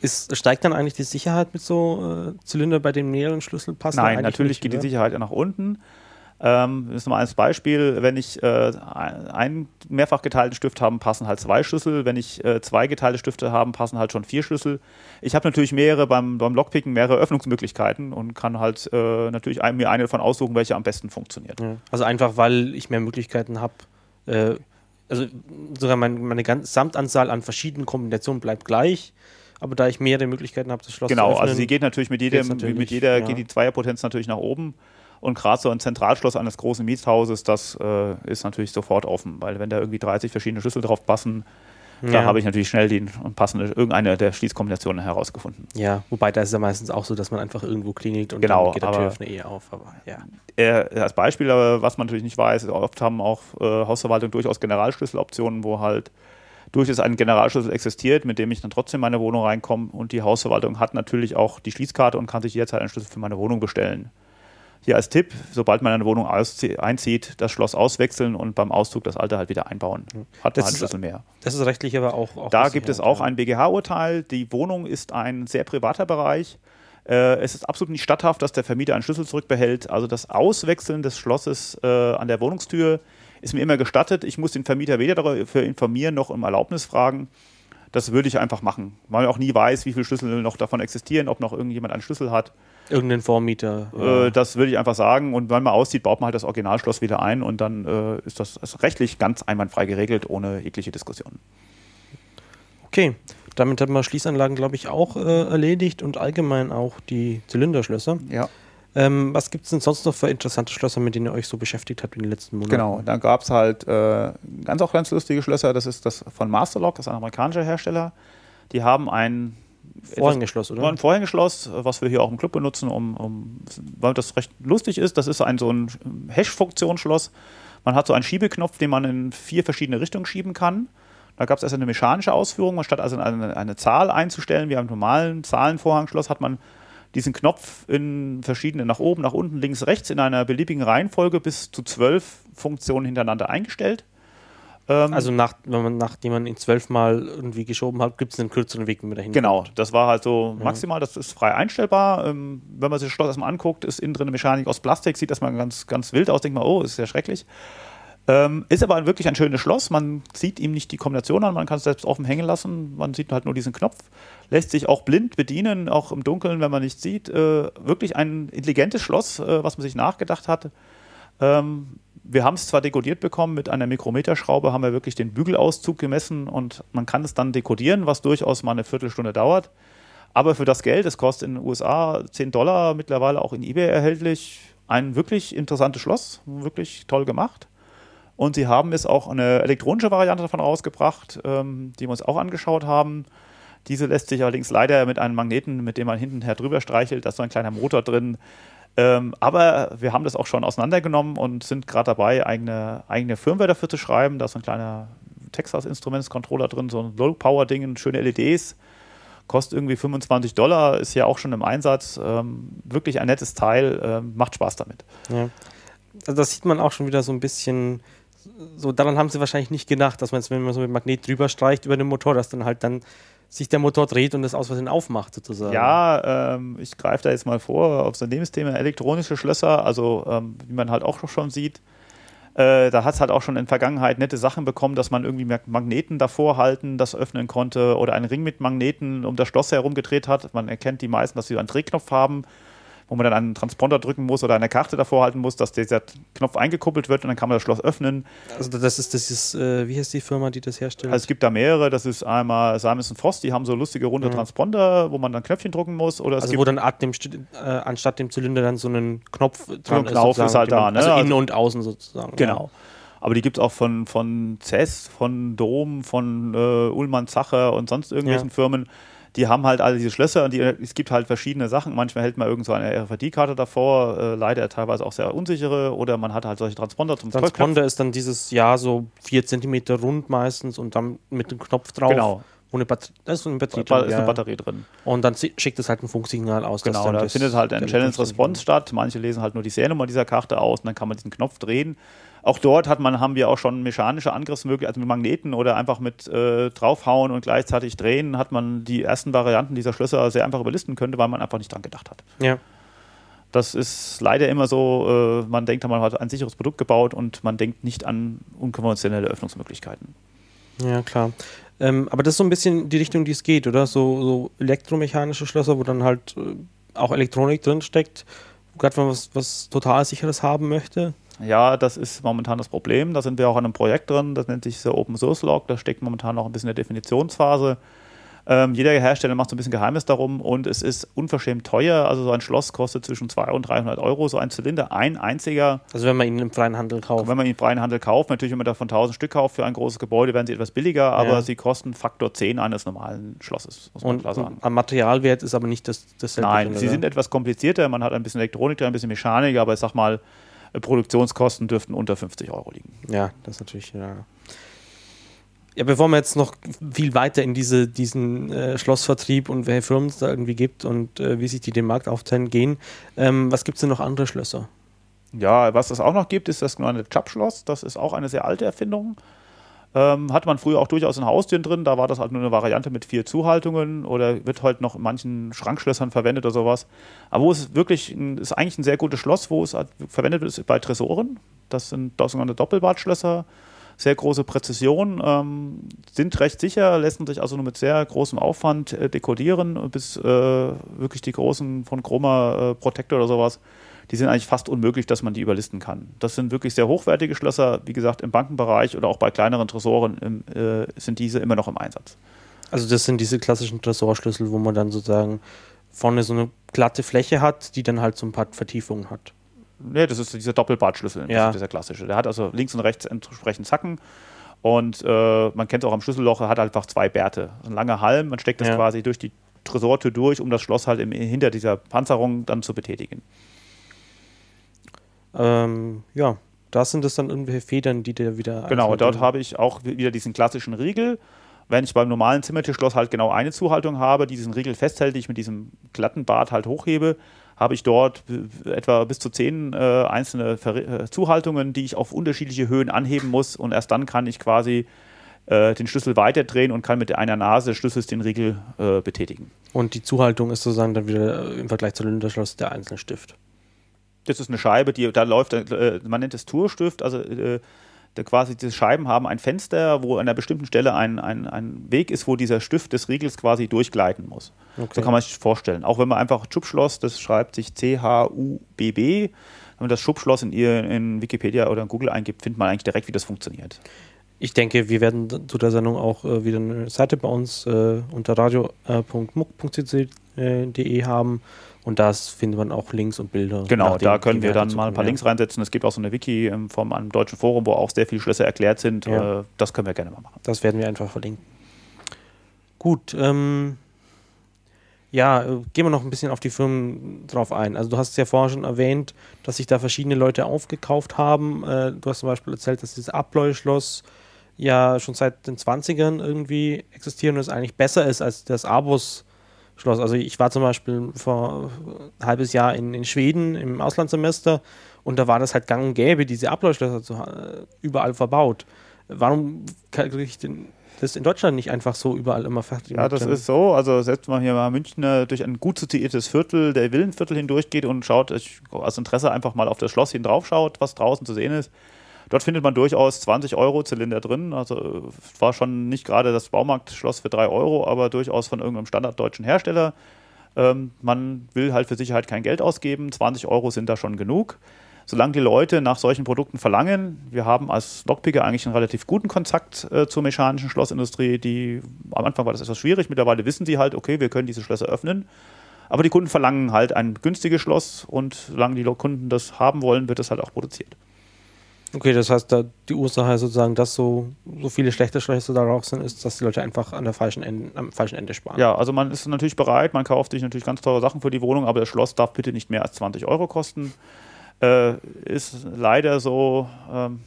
Ist, steigt dann eigentlich die Sicherheit mit so äh, Zylinder bei den mehreren Schlüssel passen? Nein, natürlich nicht, geht die oder? Sicherheit ja nach unten. Ähm, das ist mal als Beispiel, wenn ich äh, einen mehrfach geteilten Stift habe, passen halt zwei Schlüssel. Wenn ich äh, zwei geteilte Stifte habe, passen halt schon vier Schlüssel. Ich habe natürlich mehrere beim, beim Lockpicken mehrere Öffnungsmöglichkeiten und kann halt äh, natürlich ein, mir eine davon aussuchen, welche am besten funktioniert. Also einfach, weil ich mehr Möglichkeiten habe. Äh, also sogar mein, meine ganze Gesamtanzahl an verschiedenen Kombinationen bleibt gleich, aber da ich mehrere Möglichkeiten habe, das Schloss zu Genau, öffnen. also sie geht natürlich mit jedem, natürlich, mit jeder ja. geht die Zweierpotenz natürlich nach oben. Und gerade so ein Zentralschloss eines großen Mietshauses, das äh, ist natürlich sofort offen, weil wenn da irgendwie 30 verschiedene Schlüssel drauf passen, da Ja. habe ich natürlich schnell die passende, irgendeine der Schließkombinationen herausgefunden. Ja, wobei da ist es ja meistens auch so, dass man einfach irgendwo klingelt und Genau, dann geht der Türöffner eh auf. Aber ja. Äh, als Beispiel, aber was man natürlich nicht weiß, oft haben auch äh, Hausverwaltungen durchaus Generalschlüsseloptionen, wo halt durchaus ein Generalschlüssel existiert, mit dem ich dann trotzdem in meine Wohnung reinkomme und die Hausverwaltung hat natürlich auch die Schließkarte und kann sich jederzeit einen Schlüssel für meine Wohnung bestellen. Hier als Tipp, sobald man eine Wohnung einzieht, das Schloss auswechseln und beim Auszug das alte halt wieder einbauen. Hat man Das einen ist- Schlüssel mehr. Das ist rechtlich aber auch. auch Da gibt es auch ein BGH-Urteil. Die Wohnung ist ein sehr privater Bereich. Äh, es ist absolut nicht statthaft, dass der Vermieter einen Schlüssel zurückbehält. Also das Auswechseln des Schlosses äh, an der Wohnungstür ist mir immer gestattet. Ich muss den Vermieter weder dafür informieren noch um Erlaubnis fragen. Das würde ich einfach machen, weil man auch nie weiß, wie viele Schlüssel noch davon existieren, ob noch irgendjemand einen Schlüssel hat. Irgendein Vormieter. Äh, das würde ich einfach sagen. Und wenn man aussieht, baut man halt das Originalschloss wieder ein und dann äh, ist das ist rechtlich ganz einwandfrei geregelt, ohne jegliche Diskussion. Okay, damit hat man Schließanlagen, glaube ich, auch äh, erledigt und allgemein auch die Zylinderschlösser. Ja. Ähm, was gibt es denn sonst noch für interessante Schlösser, mit denen ihr euch so beschäftigt habt in den letzten Monaten? Genau, da gab es halt äh, ganz auch ganz lustige Schlösser. Das ist das von Masterlock, das ist ein amerikanischer Hersteller. Die haben ein Vorhängeschloss, oder? Ein Vorhängeschloss, was wir hier auch im Club benutzen, um, um, weil das recht lustig ist. Das ist ein so ein Hash-Funktionsschloss. Man hat so einen Schiebeknopf, den man in vier verschiedene Richtungen schieben kann. Da gab es erst eine mechanische Ausführung. Statt also eine, eine Zahl einzustellen, wie am normalen Zahlenvorhangschloss, hat man diesen Knopf in verschiedene nach oben, nach unten, links, rechts in einer beliebigen Reihenfolge bis zu zwölf Funktionen hintereinander eingestellt. Ähm, also nach, wenn man, nachdem man ihn zwölfmal irgendwie geschoben hat, gibt es einen kürzeren Weg, wie man dahin Genau, kommt. das war halt so maximal, das ist frei einstellbar. Ähm, wenn man sich das Schloss erstmal anguckt, ist innen drin eine Mechanik aus Plastik, sieht das mal ganz, ganz wild aus, denkt man, oh, ist sehr schrecklich. Ähm, ist aber wirklich ein schönes Schloss. Man sieht ihm nicht die Kombination an, man kann es selbst offen hängen lassen. Man sieht halt nur diesen Knopf. Lässt sich auch blind bedienen, auch im Dunkeln, wenn man nichts sieht. Äh, wirklich ein intelligentes Schloss, äh, was man sich nachgedacht hat. Ähm, wir haben es zwar dekodiert bekommen, mit einer Mikrometerschraube haben wir wirklich den Bügelauszug gemessen und man kann es dann dekodieren, was durchaus mal eine Viertelstunde dauert. Aber für das Geld, es kostet in den USA 10 Dollar, mittlerweile auch in eBay erhältlich, ein wirklich interessantes Schloss, wirklich toll gemacht. Und sie haben jetzt auch eine elektronische Variante davon rausgebracht, ähm, die wir uns auch angeschaut haben. Diese lässt sich allerdings leider mit einem Magneten, mit dem man hintenher drüber streichelt, da ist so ein kleiner Motor drin. Ähm, aber wir haben das auch schon auseinandergenommen und sind gerade dabei, eigene, eigene Firmware dafür zu schreiben. Da ist ein kleiner Texas Instruments Controller drin, so ein Low-Power-Ding, schöne LEDs. Kostet irgendwie 25 Dollar, ist ja auch schon im Einsatz. Ähm, wirklich ein nettes Teil, ähm, macht Spaß damit. Ja. Also das sieht man auch schon wieder so ein bisschen so daran haben sie wahrscheinlich nicht gedacht, dass man jetzt, wenn man so mit Magnet drüber streicht über den Motor, dass dann halt dann sich der Motor dreht und das aus Versehen aufmacht, sozusagen. Ja, ähm, ich greife da jetzt mal vor auf so ein Lebensthema elektronische Schlösser, also ähm, wie man halt auch schon sieht. Äh, da hat es halt auch schon in der Vergangenheit nette Sachen bekommen, dass man irgendwie Magneten davor halten, das öffnen konnte oder einen Ring mit Magneten um das Schloss herum gedreht hat. Man erkennt die meisten, dass sie einen Drehknopf haben wo man dann einen Transponder drücken muss oder eine Karte davor halten muss, dass dieser Knopf eingekuppelt wird und dann kann man das Schloss öffnen. Also das ist, das ist äh, wie heißt die Firma, die das herstellt? Also es gibt da mehrere, das ist einmal Simons Frost, die haben so lustige runde mhm. Transponder, wo man dann Knöpfchen drücken muss. Oder also wo dann dem, äh, anstatt dem Zylinder dann so einen Knopf dran so ein Knopf ist, ist halt da. Ne? Also innen und außen sozusagen. Genau. Ja. Aber die gibt es auch von, von CES, von Dom, von äh, Ullmann Zacher und sonst irgendwelchen ja. Firmen die haben halt alle diese Schlösser und die, es gibt halt verschiedene Sachen. Manchmal hält man irgend so eine RFID-Karte davor, äh, leider teilweise auch sehr unsichere, oder man hat halt solche Transponder zum Transponder ist dann dieses Jahr so vier Zentimeter rund meistens und dann mit dem Knopf drauf. Genau. Wo eine Bat da ist, eine Batterie, drin, ist eine Batterie drin. Und dann schickt es halt ein Funksignal aus. Genau, da findet halt ein Challenge Response statt. Manche lesen halt nur die Seriennummer dieser Karte aus und dann kann man diesen Knopf drehen. Auch dort hat man, haben wir auch schon mechanische Angriffsmöglichkeiten, also mit Magneten oder einfach mit äh, draufhauen und gleichzeitig drehen, hat man die ersten Varianten dieser Schlösser sehr einfach überlisten können, weil man einfach nicht dran gedacht hat. Ja. Das ist leider immer so, äh, man denkt, man hat ein sicheres Produkt gebaut und man denkt nicht an unkonventionelle Öffnungsmöglichkeiten. Ja, klar. Ähm, aber das ist so ein bisschen die Richtung, die es geht, oder? So, so elektromechanische Schlösser, wo dann halt äh, auch Elektronik drin steckt, gerade wenn man was, was total sicheres haben möchte. Ja, das ist momentan das Problem. Da sind wir auch an einem Projekt drin, das nennt sich so Open Source Log. Da steckt momentan noch ein bisschen in der Definitionsphase. Ähm, jeder Hersteller macht so ein bisschen Geheimnis darum und es ist unverschämt teuer. Also so ein Schloss kostet zwischen 200 und 300 Euro, so ein Zylinder, ein einziger. Also wenn man ihn im freien Handel kauft. Wenn man ihn im freien Handel kauft, natürlich wenn man davon 1000 Stück kauft für ein großes Gebäude, werden sie etwas billiger, aber ja. sie kosten Faktor 10 eines normalen Schlosses, muss man und, klar sagen. Am Materialwert ist aber nicht das, dasselbe. Nein, drin, sie sind etwas komplizierter, man hat ein bisschen Elektronik drin, ein bisschen Mechanik, aber ich sag mal, Produktionskosten dürften unter 50 Euro liegen. Ja, das ist natürlich, ja. Ja, bevor wir jetzt noch viel weiter in diese, diesen äh, Schlossvertrieb und welche Firmen es da irgendwie gibt und äh, wie sich die den Markt aufteilen gehen, ähm, was gibt es denn noch andere Schlösser? Ja, was es auch noch gibt, ist das neue Chap-Schloss. Das ist auch eine sehr alte Erfindung. Ähm, hatte man früher auch durchaus in Haustüren drin, da war das halt nur eine Variante mit vier Zuhaltungen oder wird heute noch in manchen Schrankschlössern verwendet oder sowas. Aber wo es wirklich, ein, ist eigentlich ein sehr gutes Schloss, wo es halt verwendet wird, ist bei Tresoren. Das sind sogenannte Doppelbadschlösser. Sehr große Präzision, ähm, sind recht sicher, lassen sich also nur mit sehr großem Aufwand äh, dekodieren, bis äh, wirklich die großen von Chroma äh, Protector oder sowas, die sind eigentlich fast unmöglich, dass man die überlisten kann. Das sind wirklich sehr hochwertige Schlösser, wie gesagt, im Bankenbereich oder auch bei kleineren Tresoren im, äh, sind diese immer noch im Einsatz. Also das sind diese klassischen Tresorschlüssel, wo man dann sozusagen vorne so eine glatte Fläche hat, die dann halt so ein paar Vertiefungen hat. Nee, das ist dieser Doppelbartschlüssel, ja. dieser klassische. Der hat also links und rechts entsprechend Zacken. Und äh, man kennt es auch am Schlüsselloch, er hat einfach zwei Bärte. Ein langer Halm, man steckt das ja. quasi durch die Tresortür durch, um das Schloss halt im, hinter dieser Panzerung dann zu betätigen. Ähm, ja, da sind es dann irgendwelche Federn, die der wieder. Genau, dort habe ich auch wieder diesen klassischen Riegel. Wenn ich beim normalen Zimmertischschloss halt genau eine Zuhaltung habe, die diesen Riegel festhält, die ich mit diesem glatten Bart halt hochhebe, habe ich dort etwa bis zu zehn äh, einzelne Ver äh, Zuhaltungen, die ich auf unterschiedliche Höhen anheben muss und erst dann kann ich quasi äh, den Schlüssel weiterdrehen und kann mit einer Nase des Schlüssels den Riegel äh, betätigen. Und die Zuhaltung ist sozusagen dann wieder äh, im Vergleich zum Zylinderschloss der einzelne Stift. Das ist eine Scheibe, die da läuft, äh, man nennt es Tourstift, also der quasi diese Scheiben haben ein Fenster, wo an einer bestimmten Stelle ein, ein, ein Weg ist, wo dieser Stift des Riegels quasi durchgleiten muss. Okay. So kann man sich vorstellen. Auch wenn man einfach Schubschloss, das schreibt sich C-H-U-B-B, wenn man das Schubschloss in, ihr, in Wikipedia oder in Google eingibt, findet man eigentlich direkt, wie das funktioniert. Ich denke, wir werden zu der Sendung auch äh, wieder eine Seite bei uns äh, unter radio.muck.cc.de äh, haben und das findet man auch Links und Bilder. Genau, da können wir dann mal ein paar Links reinsetzen. Es gibt auch so eine Wiki ähm, vom einem deutschen Forum, wo auch sehr viele Schlösser erklärt sind. Ja. Äh, das können wir gerne mal machen. Das werden wir einfach verlinken. Gut, ähm, ja, äh, gehen wir noch ein bisschen auf die Firmen drauf ein. Also du hast es ja vorher schon erwähnt, dass sich da verschiedene Leute aufgekauft haben. Äh, du hast zum Beispiel erzählt, dass dieses Abläuschloss ja schon seit den 20ern irgendwie existiert und es eigentlich besser ist als das Abus Schloss. Also ich war zum Beispiel vor ein halbes Jahr in, in Schweden im Auslandssemester und da war das halt gang und gäbe, diese Abläuschlösser zu, äh, überall verbaut. Warum kriege ich denn das in Deutschland nicht einfach so überall immer fertig? Ja, das ist so. Also selbst mal hier mal München äh, durch ein gut situiertes Viertel, der Villenviertel hindurchgeht und schaut, aus Interesse einfach mal auf das Schloss hin drauf schaut, was draußen zu sehen ist. Dort findet man durchaus 20 Euro Zylinder drin. Also war schon nicht gerade das Baumarktschloss für 3 Euro, aber durchaus von irgendeinem standarddeutschen Hersteller. Ähm, man will halt für Sicherheit kein Geld ausgeben. 20 Euro sind da schon genug. Solange die Leute nach solchen Produkten verlangen, wir haben als Lockpicker eigentlich einen relativ guten Kontakt äh, zur mechanischen Schlossindustrie. Die, am Anfang war das etwas schwierig, mittlerweile wissen sie halt, okay, wir können diese Schlösser öffnen. Aber die Kunden verlangen halt ein günstiges Schloss und solange die Kunden das haben wollen, wird es halt auch produziert. Okay, das heißt, da die Ursache sozusagen, dass so, so viele schlechte Schlösser darauf sind, ist, dass die Leute einfach an der falschen Ende, am falschen Ende sparen. Ja, also man ist natürlich bereit, man kauft sich natürlich ganz teure Sachen für die Wohnung, aber das Schloss darf bitte nicht mehr als 20 Euro kosten. Äh, ist leider so, ähm,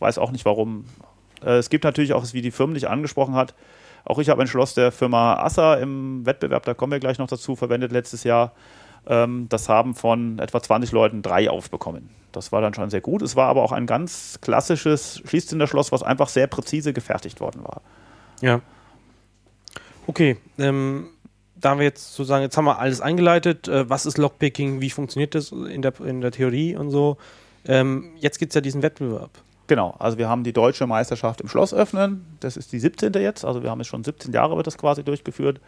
weiß auch nicht warum. Äh, es gibt natürlich auch, wie die Firma dich angesprochen hat, auch ich habe ein Schloss der Firma Assa im Wettbewerb, da kommen wir gleich noch dazu, verwendet letztes Jahr. Ähm, das haben von etwa 20 Leuten drei aufbekommen. Das war dann schon sehr gut. Es war aber auch ein ganz klassisches Schließzinderschloss, was einfach sehr präzise gefertigt worden war. Ja. Okay, ähm, da haben wir jetzt sozusagen, jetzt haben wir alles eingeleitet. Äh, was ist Lockpicking? Wie funktioniert das in der, in der Theorie und so? Ähm, jetzt gibt es ja diesen Wettbewerb. Genau, also wir haben die deutsche Meisterschaft im Schloss öffnen. Das ist die 17. jetzt, also wir haben es schon 17 Jahre wird das quasi durchgeführt.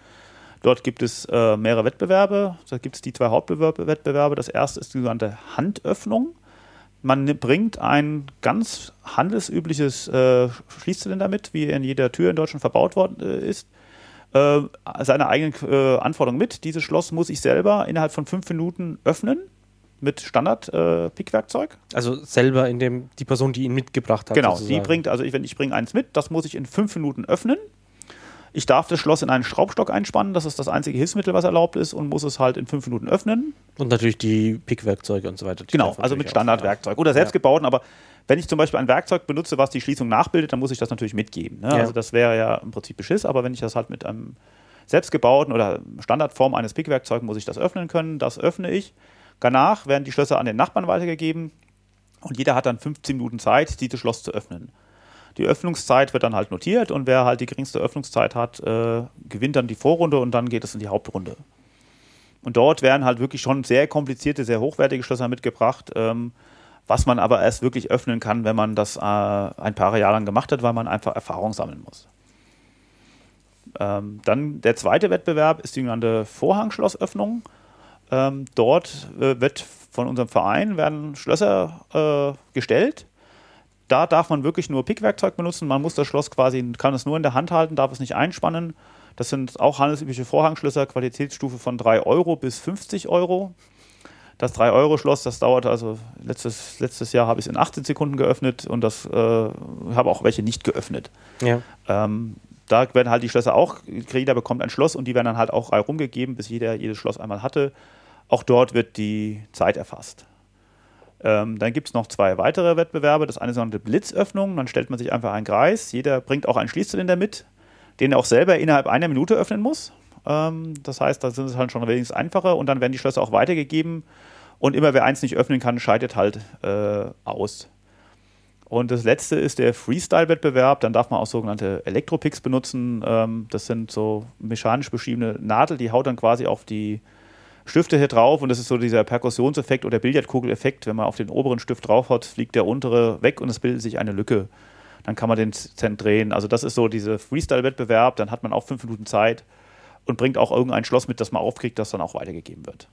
Dort gibt es äh, mehrere Wettbewerbe. Da gibt es die zwei Hauptwettbewerbe. Das erste ist die sogenannte Handöffnung. Man bringt ein ganz handelsübliches äh, Schließzylinder mit, wie in jeder Tür in Deutschland verbaut worden äh, ist. Äh, seine eigenen äh, Anforderungen mit. Dieses Schloss muss ich selber innerhalb von fünf Minuten öffnen mit Standard-Pickwerkzeug. Äh, also selber in dem die Person, die ihn mitgebracht hat. Genau, sozusagen. die bringt, also ich, wenn ich bringe eins mit, das muss ich in fünf Minuten öffnen. Ich darf das Schloss in einen Schraubstock einspannen, das ist das einzige Hilfsmittel, was erlaubt ist, und muss es halt in fünf Minuten öffnen. Und natürlich die Pickwerkzeuge und so weiter. Genau, also mit Standardwerkzeug oder selbstgebauten, ja. aber wenn ich zum Beispiel ein Werkzeug benutze, was die Schließung nachbildet, dann muss ich das natürlich mitgeben. Ne? Ja. Also das wäre ja im Prinzip Beschiss, aber wenn ich das halt mit einem selbstgebauten oder Standardform eines Pickwerkzeugs muss ich das öffnen können, das öffne ich. Danach werden die Schlösser an den Nachbarn weitergegeben und jeder hat dann 15 Minuten Zeit, dieses Schloss zu öffnen. Die Öffnungszeit wird dann halt notiert und wer halt die geringste Öffnungszeit hat, äh, gewinnt dann die Vorrunde und dann geht es in die Hauptrunde. Und dort werden halt wirklich schon sehr komplizierte, sehr hochwertige Schlösser mitgebracht. Ähm, was man aber erst wirklich öffnen kann, wenn man das äh, ein paar Jahre lang gemacht hat, weil man einfach Erfahrung sammeln muss. Ähm, dann der zweite Wettbewerb ist die genannte Vorhangschlossöffnung. Ähm, dort äh, wird von unserem Verein werden Schlösser äh, gestellt. Da darf man wirklich nur Pickwerkzeug benutzen. Man muss das Schloss quasi, kann es nur in der Hand halten, darf es nicht einspannen. Das sind auch handelsübliche Vorhangschlösser, Qualitätsstufe von 3 Euro bis 50 Euro. Das 3-Euro-Schloss, das dauert also, letztes, letztes Jahr habe ich es in 18 Sekunden geöffnet und das äh, habe auch welche nicht geöffnet. Ja. Ähm, da werden halt die Schlösser auch, jeder bekommt ein Schloss und die werden dann halt auch rumgegeben, bis jeder jedes Schloss einmal hatte. Auch dort wird die Zeit erfasst. Ähm, dann gibt es noch zwei weitere Wettbewerbe. Das eine ist eine Blitzöffnung. Dann stellt man sich einfach einen Kreis. Jeder bringt auch einen Schließzylinder mit, den er auch selber innerhalb einer Minute öffnen muss. Ähm, das heißt, da sind es halt schon wenigstens einfacher und dann werden die Schlösser auch weitergegeben. Und immer wer eins nicht öffnen kann, scheidet halt äh, aus. Und das letzte ist der Freestyle-Wettbewerb. Dann darf man auch sogenannte Elektropicks benutzen. Ähm, das sind so mechanisch beschriebene Nadel, die haut dann quasi auf die Stifte hier drauf. Und das ist so dieser Perkussionseffekt oder Billardkugeleffekt. Wenn man auf den oberen Stift draufhaut, fliegt der untere weg und es bildet sich eine Lücke. Dann kann man den Cent drehen. Also das ist so dieser Freestyle-Wettbewerb. Dann hat man auch fünf Minuten Zeit und bringt auch irgendein Schloss mit, das man aufkriegt, das dann auch weitergegeben wird.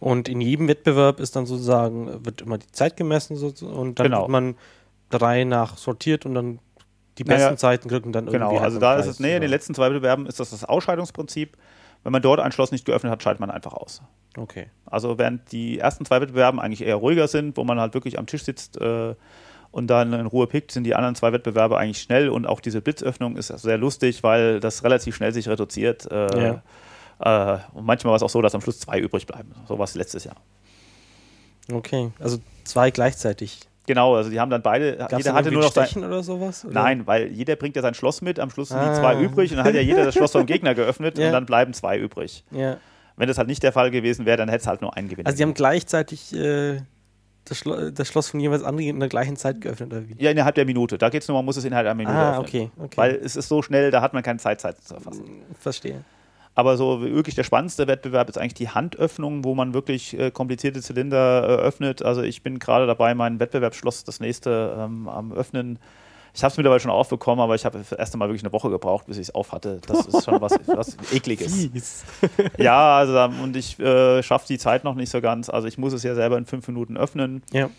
Und in jedem Wettbewerb ist dann sozusagen, wird immer die Zeit gemessen und dann Genau. wird man drei nach sortiert und dann die besten Naja, Zeiten kriegen dann irgendwie. Genau, halt also da ist Preis, es, nee, in den letzten zwei Wettbewerben ist das das Ausscheidungsprinzip. Wenn man dort ein Schloss nicht geöffnet hat, scheidet man einfach aus. Okay. Also während die ersten zwei Wettbewerben eigentlich eher ruhiger sind, wo man halt wirklich am Tisch sitzt äh, und dann in Ruhe pickt, sind die anderen zwei Wettbewerbe eigentlich schnell und auch diese Blitzöffnung ist sehr lustig, weil das relativ schnell sich reduziert. Äh, äh, und manchmal war es auch so, dass am Schluss zwei übrig bleiben. So war es letztes Jahr. Okay. Also zwei gleichzeitig. Genau, also die haben dann beide, Gab's jeder hatte nur noch sein, oder sowas? Oder? Nein, weil jeder bringt ja sein Schloss mit, am Schluss sind die Ah. zwei übrig und dann hat ja jeder das Schloss vom Gegner geöffnet Ja. und dann bleiben zwei übrig. Ja. Wenn das halt nicht der Fall gewesen wäre, dann hätte es halt nur einen Gewinner. Also die haben gleichzeitig äh, das, Schlo das Schloss von jeweils anderen in der gleichen Zeit geöffnet oder wie? ja, innerhalb der Minute. Da geht es nur, man muss es innerhalb einer Minute Ah, öffnen. okay, okay. Weil es ist so schnell, da hat man keine Zeit, Zeit zu erfassen. Verstehe. Aber so wirklich der spannendste Wettbewerb ist eigentlich die Handöffnung, wo man wirklich äh, komplizierte Zylinder äh, öffnet. Also ich bin gerade dabei, mein Wettbewerbsschloss, das nächste, ähm, am Öffnen. Ich habe es mittlerweile schon aufbekommen, aber ich habe das erste Mal wirklich eine Woche gebraucht, bis ich es auf hatte. Das ist schon was, was Ekliges. Fies. Ja, also da- und ich äh, schaffe die Zeit noch nicht so ganz. Also ich muss es ja selber in fünf Minuten öffnen. Ja.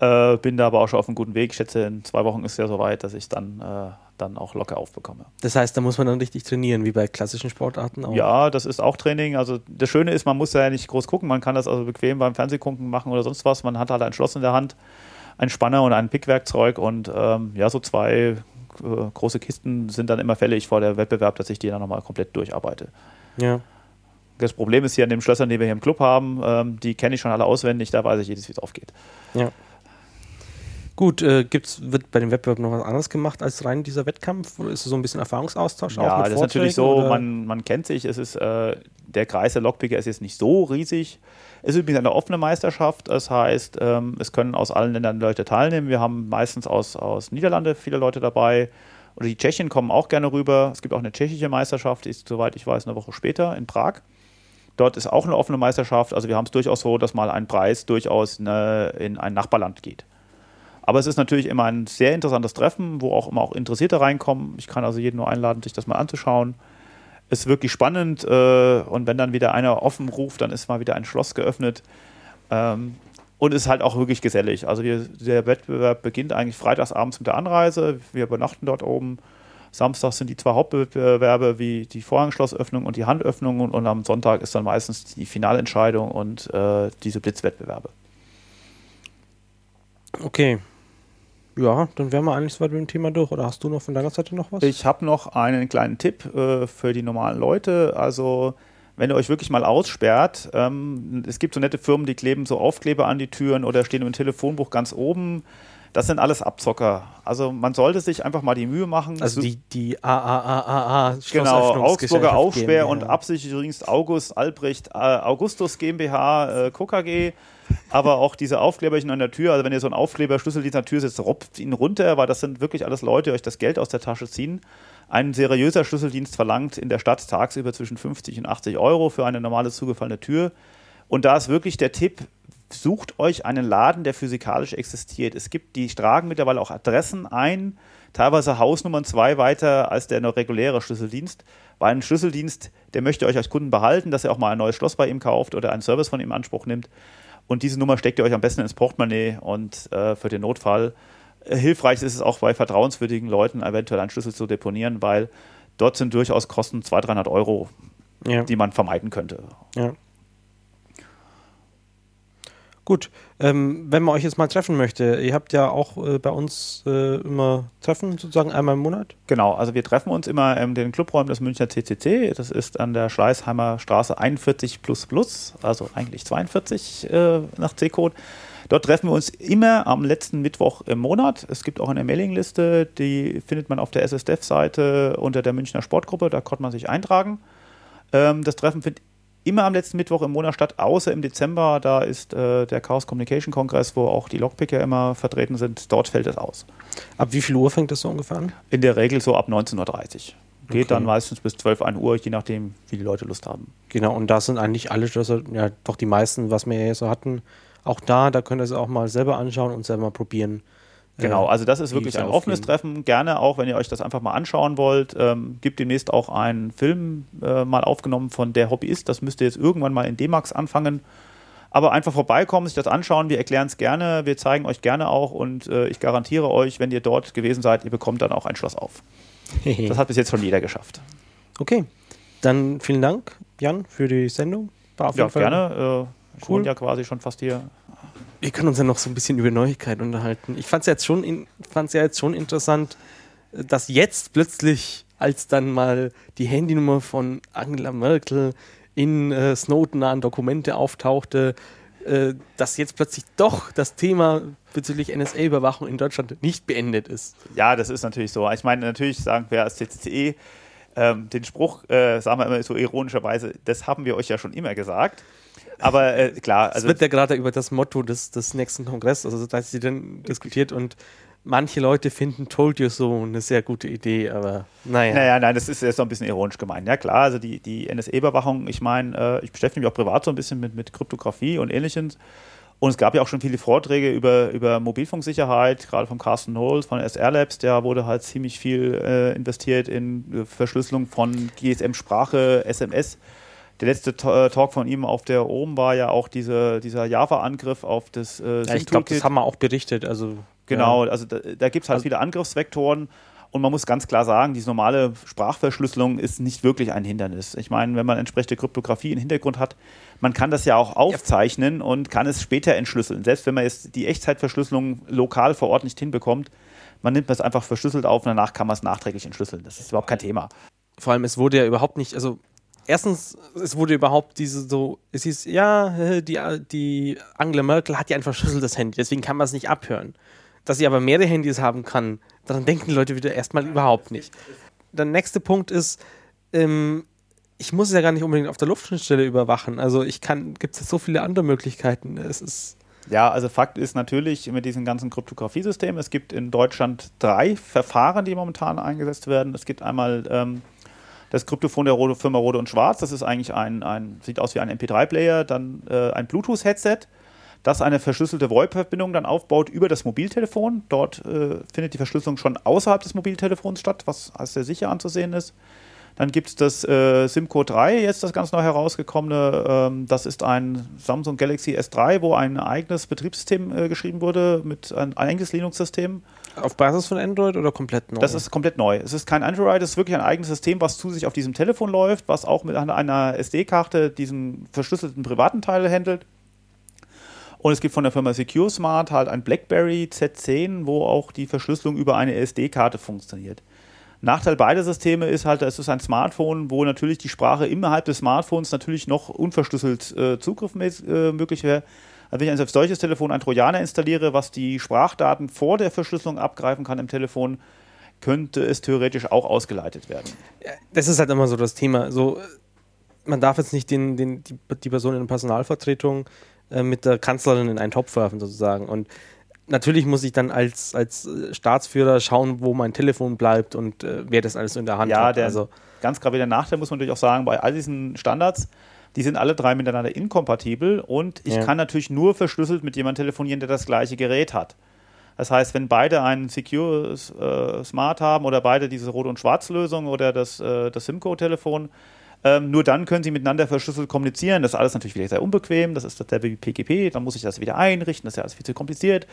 Äh, bin da aber auch schon auf einem guten Weg. Ich schätze, in zwei Wochen ist es ja soweit, dass ich dann, äh, dann auch locker aufbekomme. Das heißt, da muss man dann richtig trainieren, wie bei klassischen Sportarten auch. Ja, das ist auch Training. Also das Schöne ist, man muss ja nicht groß gucken. Man kann das also bequem beim Fernsehgucken machen oder sonst was. Man hat halt ein Schloss in der Hand, ein Spanner und ein Pickwerkzeug und ähm, ja, so zwei äh, große Kisten sind dann immer fällig vor der Wettbewerb, dass ich die dann nochmal komplett durcharbeite. Ja. Das Problem ist hier an den Schlössern, die wir hier im Club haben, ähm, die kenne ich schon alle auswendig, da weiß ich jedes, wie es aufgeht. ja. Gut, äh, gibt's, wird bei dem Wettbewerb noch was anderes gemacht als rein dieser Wettkampf? Oder ist es so ein bisschen Erfahrungsaustausch auch Ja, das ist natürlich so, man, man kennt sich, es ist, äh, der Kreis der Lockpicker ist jetzt nicht so riesig. Es ist übrigens eine offene Meisterschaft, das heißt, ähm, es können aus allen Ländern Leute teilnehmen. Wir haben meistens aus, aus Niederlande viele Leute dabei. Oder die Tschechen kommen auch gerne rüber. Es gibt auch eine tschechische Meisterschaft, die ist, soweit ich weiß, eine Woche später in Prag. Dort ist auch eine offene Meisterschaft. Also wir haben es durchaus so, dass mal ein Preis durchaus ne, in ein Nachbarland geht. Aber es ist natürlich immer ein sehr interessantes Treffen, wo auch immer auch Interessierte reinkommen. Ich kann also jeden nur einladen, sich das mal anzuschauen. Ist wirklich spannend äh, und wenn dann wieder einer offen ruft, dann ist mal wieder ein Schloss geöffnet. Ähm, und ist halt auch wirklich gesellig. Also wir, der Wettbewerb beginnt eigentlich freitagsabends mit der Anreise. Wir übernachten dort oben. Samstags sind die zwei Hauptwettbewerbe wie die Vorhangschlossöffnung und die Handöffnung und, und am Sonntag ist dann meistens die Finalentscheidung und äh, diese Blitzwettbewerbe. Okay. Ja, dann wären wir eigentlich soweit mit dem Thema durch. Oder hast du noch von deiner Seite noch was? Ich habe noch einen kleinen Tipp äh, für die normalen Leute. Also, wenn ihr euch wirklich mal aussperrt, ähm, es gibt so nette Firmen, die kleben so Aufkleber an die Türen oder stehen im Telefonbuch ganz oben. Das sind alles Abzocker. Also, man sollte sich einfach mal die Mühe machen. also so- die, die AAAA Genau, Augsburger Aufsperr und GmbH. Absicherungsdienst August Albrecht äh, Augustus GmbH äh, KKG. Aber auch diese Aufkleberchen an der Tür, also wenn ihr so einen Aufkleber an der Tür setzt, robbt ihn runter, weil das sind wirklich alles Leute, die euch das Geld aus der Tasche ziehen. Ein seriöser Schlüsseldienst verlangt in der Stadt tagsüber zwischen 50 und 80 Euro für eine normale zugefallene Tür. Und da ist wirklich der Tipp, sucht euch einen Laden, der physikalisch existiert. Es gibt, die tragen mittlerweile auch Adressen ein, teilweise Hausnummern zwei weiter als der reguläre Schlüsseldienst. Weil ein Schlüsseldienst, der möchte euch als Kunden behalten, dass ihr auch mal ein neues Schloss bei ihm kauft oder einen Service von ihm in Anspruch nimmt. Und diese Nummer steckt ihr euch am besten ins Portemonnaie und äh, für den Notfall. Äh, hilfreich ist es auch bei vertrauenswürdigen Leuten, eventuell einen Schlüssel zu deponieren, weil dort sind durchaus Kosten 200, 300 Euro, Ja. die man vermeiden könnte. Ja. Gut, ähm, wenn man euch jetzt mal treffen möchte, ihr habt ja auch äh, bei uns äh, immer Treffen, sozusagen einmal im Monat. Genau, also wir treffen uns immer in den Clubräumen des Münchner CCC. Das ist an der Schleißheimer Straße 41 plus plus, also eigentlich 42 äh, nach C-Code. Dort treffen wir uns immer am letzten Mittwoch im Monat. Es gibt auch eine Mailingliste, die findet man auf der SSDEF-Seite unter der Münchner Sportgruppe. Da konnte man sich eintragen. Ähm, das Treffen findet immer am letzten Mittwoch im Monat statt, außer im Dezember. Da ist äh, der Chaos Communication Kongress, wo auch die Lockpicker immer vertreten sind. Dort fällt es aus. Ab wie viel Uhr fängt das so ungefähr an? In der Regel so ab 19.30 Uhr. Geht Okay. dann meistens bis 12, 1 Uhr, je nachdem, wie die Leute Lust haben. Genau, und da sind eigentlich alle Schlösser, ja doch die meisten, was wir ja so hatten, auch da, da könnt ihr es auch mal selber anschauen und selber mal probieren. Genau, also das ist wirklich ein offenes aufgehen. Treffen. Gerne auch, wenn ihr euch das einfach mal anschauen wollt. Ähm, gibt demnächst auch einen Film äh, mal aufgenommen von Der Hobbyist. Das müsste jetzt irgendwann mal in D-Max anfangen. Aber einfach vorbeikommen, sich das anschauen. Wir erklären es gerne, wir zeigen euch gerne auch und äh, ich garantiere euch, wenn ihr dort gewesen seid, ihr bekommt dann auch ein Schloss auf. Das hat bis jetzt schon jeder geschafft. okay, dann vielen Dank, Jan, für die Sendung. War auf Ja, jeden Fall gerne. Äh, ich Cool. wohne ja quasi schon fast hier. Wir können uns ja noch so ein bisschen über Neuigkeiten unterhalten. Ich fand es jetzt schon, ja jetzt schon interessant, äh, dass jetzt plötzlich, als dann mal die Handynummer von Angela Merkel in äh, Snowden-nahen Dokumente auftauchte, äh, dass jetzt plötzlich doch das Thema bezüglich NSA-Überwachung in Deutschland nicht beendet ist. Ja, das ist natürlich so. Ich meine, natürlich sagen wir als CCCE ähm, den Spruch, äh, sagen wir immer so ironischerweise, das haben wir euch ja schon immer gesagt. Aber äh, klar, Es also wird ja gerade über das Motto des, des nächsten Kongresses, also da sie dann diskutiert und manche Leute finden Told You So eine sehr gute Idee, aber naja. Naja, nein, das ist jetzt noch ein bisschen ironisch gemeint. Ja, klar, also die, die NSA-Überwachung, ich meine, äh, ich beschäftige mich auch privat so ein bisschen mit, mit Kryptographie und ähnlichem. Und es gab ja auch schon viele Vorträge über, über Mobilfunksicherheit, gerade vom Carsten Knowles von SR Labs. Da wurde halt ziemlich viel äh, investiert in äh, Verschlüsselung von GSM-Sprache, SMS. Der letzte äh, Talk von ihm auf der oben war ja auch diese, dieser Java-Angriff auf das äh, Ja, ich glaube, das haben wir auch berichtet. Also, Genau, Ja. also da, da gibt es halt Also- viele Angriffsvektoren und man muss ganz klar sagen, diese normale Sprachverschlüsselung ist nicht wirklich ein Hindernis. Ich meine, wenn man entsprechende Kryptographie im Hintergrund hat, man kann das ja auch aufzeichnen und kann es später entschlüsseln. Selbst wenn man jetzt die Echtzeitverschlüsselung lokal vor Ort nicht hinbekommt, man nimmt das einfach verschlüsselt auf und danach kann man es nachträglich entschlüsseln. Das ist überhaupt kein Thema. vor allem, es wurde ja überhaupt nicht, also erstens, es wurde überhaupt diese so, es hieß, ja, die, die Angela Merkel hat ja ein verschlüsseltes Handy, deswegen kann man es nicht abhören. Dass sie aber mehrere Handys haben kann, daran denken die Leute wieder erstmal überhaupt nicht. Der nächste Punkt ist, ähm, ich muss es ja gar nicht unbedingt auf der Luftschnittstelle überwachen. Also ich kann, gibt es so viele andere Möglichkeiten. Es ist, Ja, also Fakt ist natürlich mit diesen ganzen Kryptografiesystemen, es gibt in Deutschland drei Verfahren, die momentan eingesetzt werden. Es gibt einmal ähm, das Kryptophon der Rode, Firma Rode und Schwarz, das ist eigentlich ein, ein sieht aus wie ein MP3-Player, dann äh, ein Bluetooth-Headset, das eine verschlüsselte VoIP-Verbindung dann aufbaut über das Mobiltelefon. Dort äh, findet die Verschlüsselung schon außerhalb des Mobiltelefons statt, was als sehr sicher anzusehen ist. Dann gibt es das äh, Simco 3, jetzt das ganz neu herausgekommene. Ähm, das ist ein Samsung Galaxy S3, wo ein eigenes Betriebssystem äh, geschrieben wurde, mit ein, ein eigenes Linux-System. Auf Basis von Android oder komplett neu? Das ist komplett neu. Es ist kein Android, es ist wirklich ein eigenes System, was zu sich auf diesem Telefon läuft, was auch mit einer, SD-Karte diesen verschlüsselten privaten Teil handelt. Und es gibt von der Firma Secure Smart halt ein BlackBerry Z10, wo auch die Verschlüsselung über eine SD-Karte funktioniert. Nachteil beider Systeme ist halt, es ist ein Smartphone, wo natürlich die Sprache innerhalb des Smartphones natürlich noch unverschlüsselt äh, Zugriff äh, möglich wäre. Also wenn ich auf solches Telefon ein Trojaner installiere, was die Sprachdaten vor der Verschlüsselung abgreifen kann im Telefon, könnte es theoretisch auch ausgeleitet werden. das ist halt immer so das Thema. So, man darf jetzt nicht den, den, die, die Person in der Personalvertretung äh, mit der Kanzlerin in einen Topf werfen, sozusagen. Und natürlich muss ich dann als, als äh, Staatsführer schauen, wo mein Telefon bleibt und äh, wer das alles in der Hand Ja, hat. der also, ganz gravierender Nachteil muss man natürlich auch sagen, bei all diesen Standards, die sind alle drei miteinander inkompatibel und ich Ja. kann natürlich nur verschlüsselt mit jemandem telefonieren, der das gleiche Gerät hat. Das heißt, wenn beide einen Secure äh, Smart haben oder beide diese Rot- und Schwarz-Lösung oder das, äh, das SIM-Code-Telefon, ähm, nur dann können sie miteinander verschlüsselt kommunizieren. Das ist alles natürlich wieder sehr unbequem. Das ist dasselbe wie PGP. Dann muss ich das wieder einrichten. Das ist ja alles viel zu kompliziert.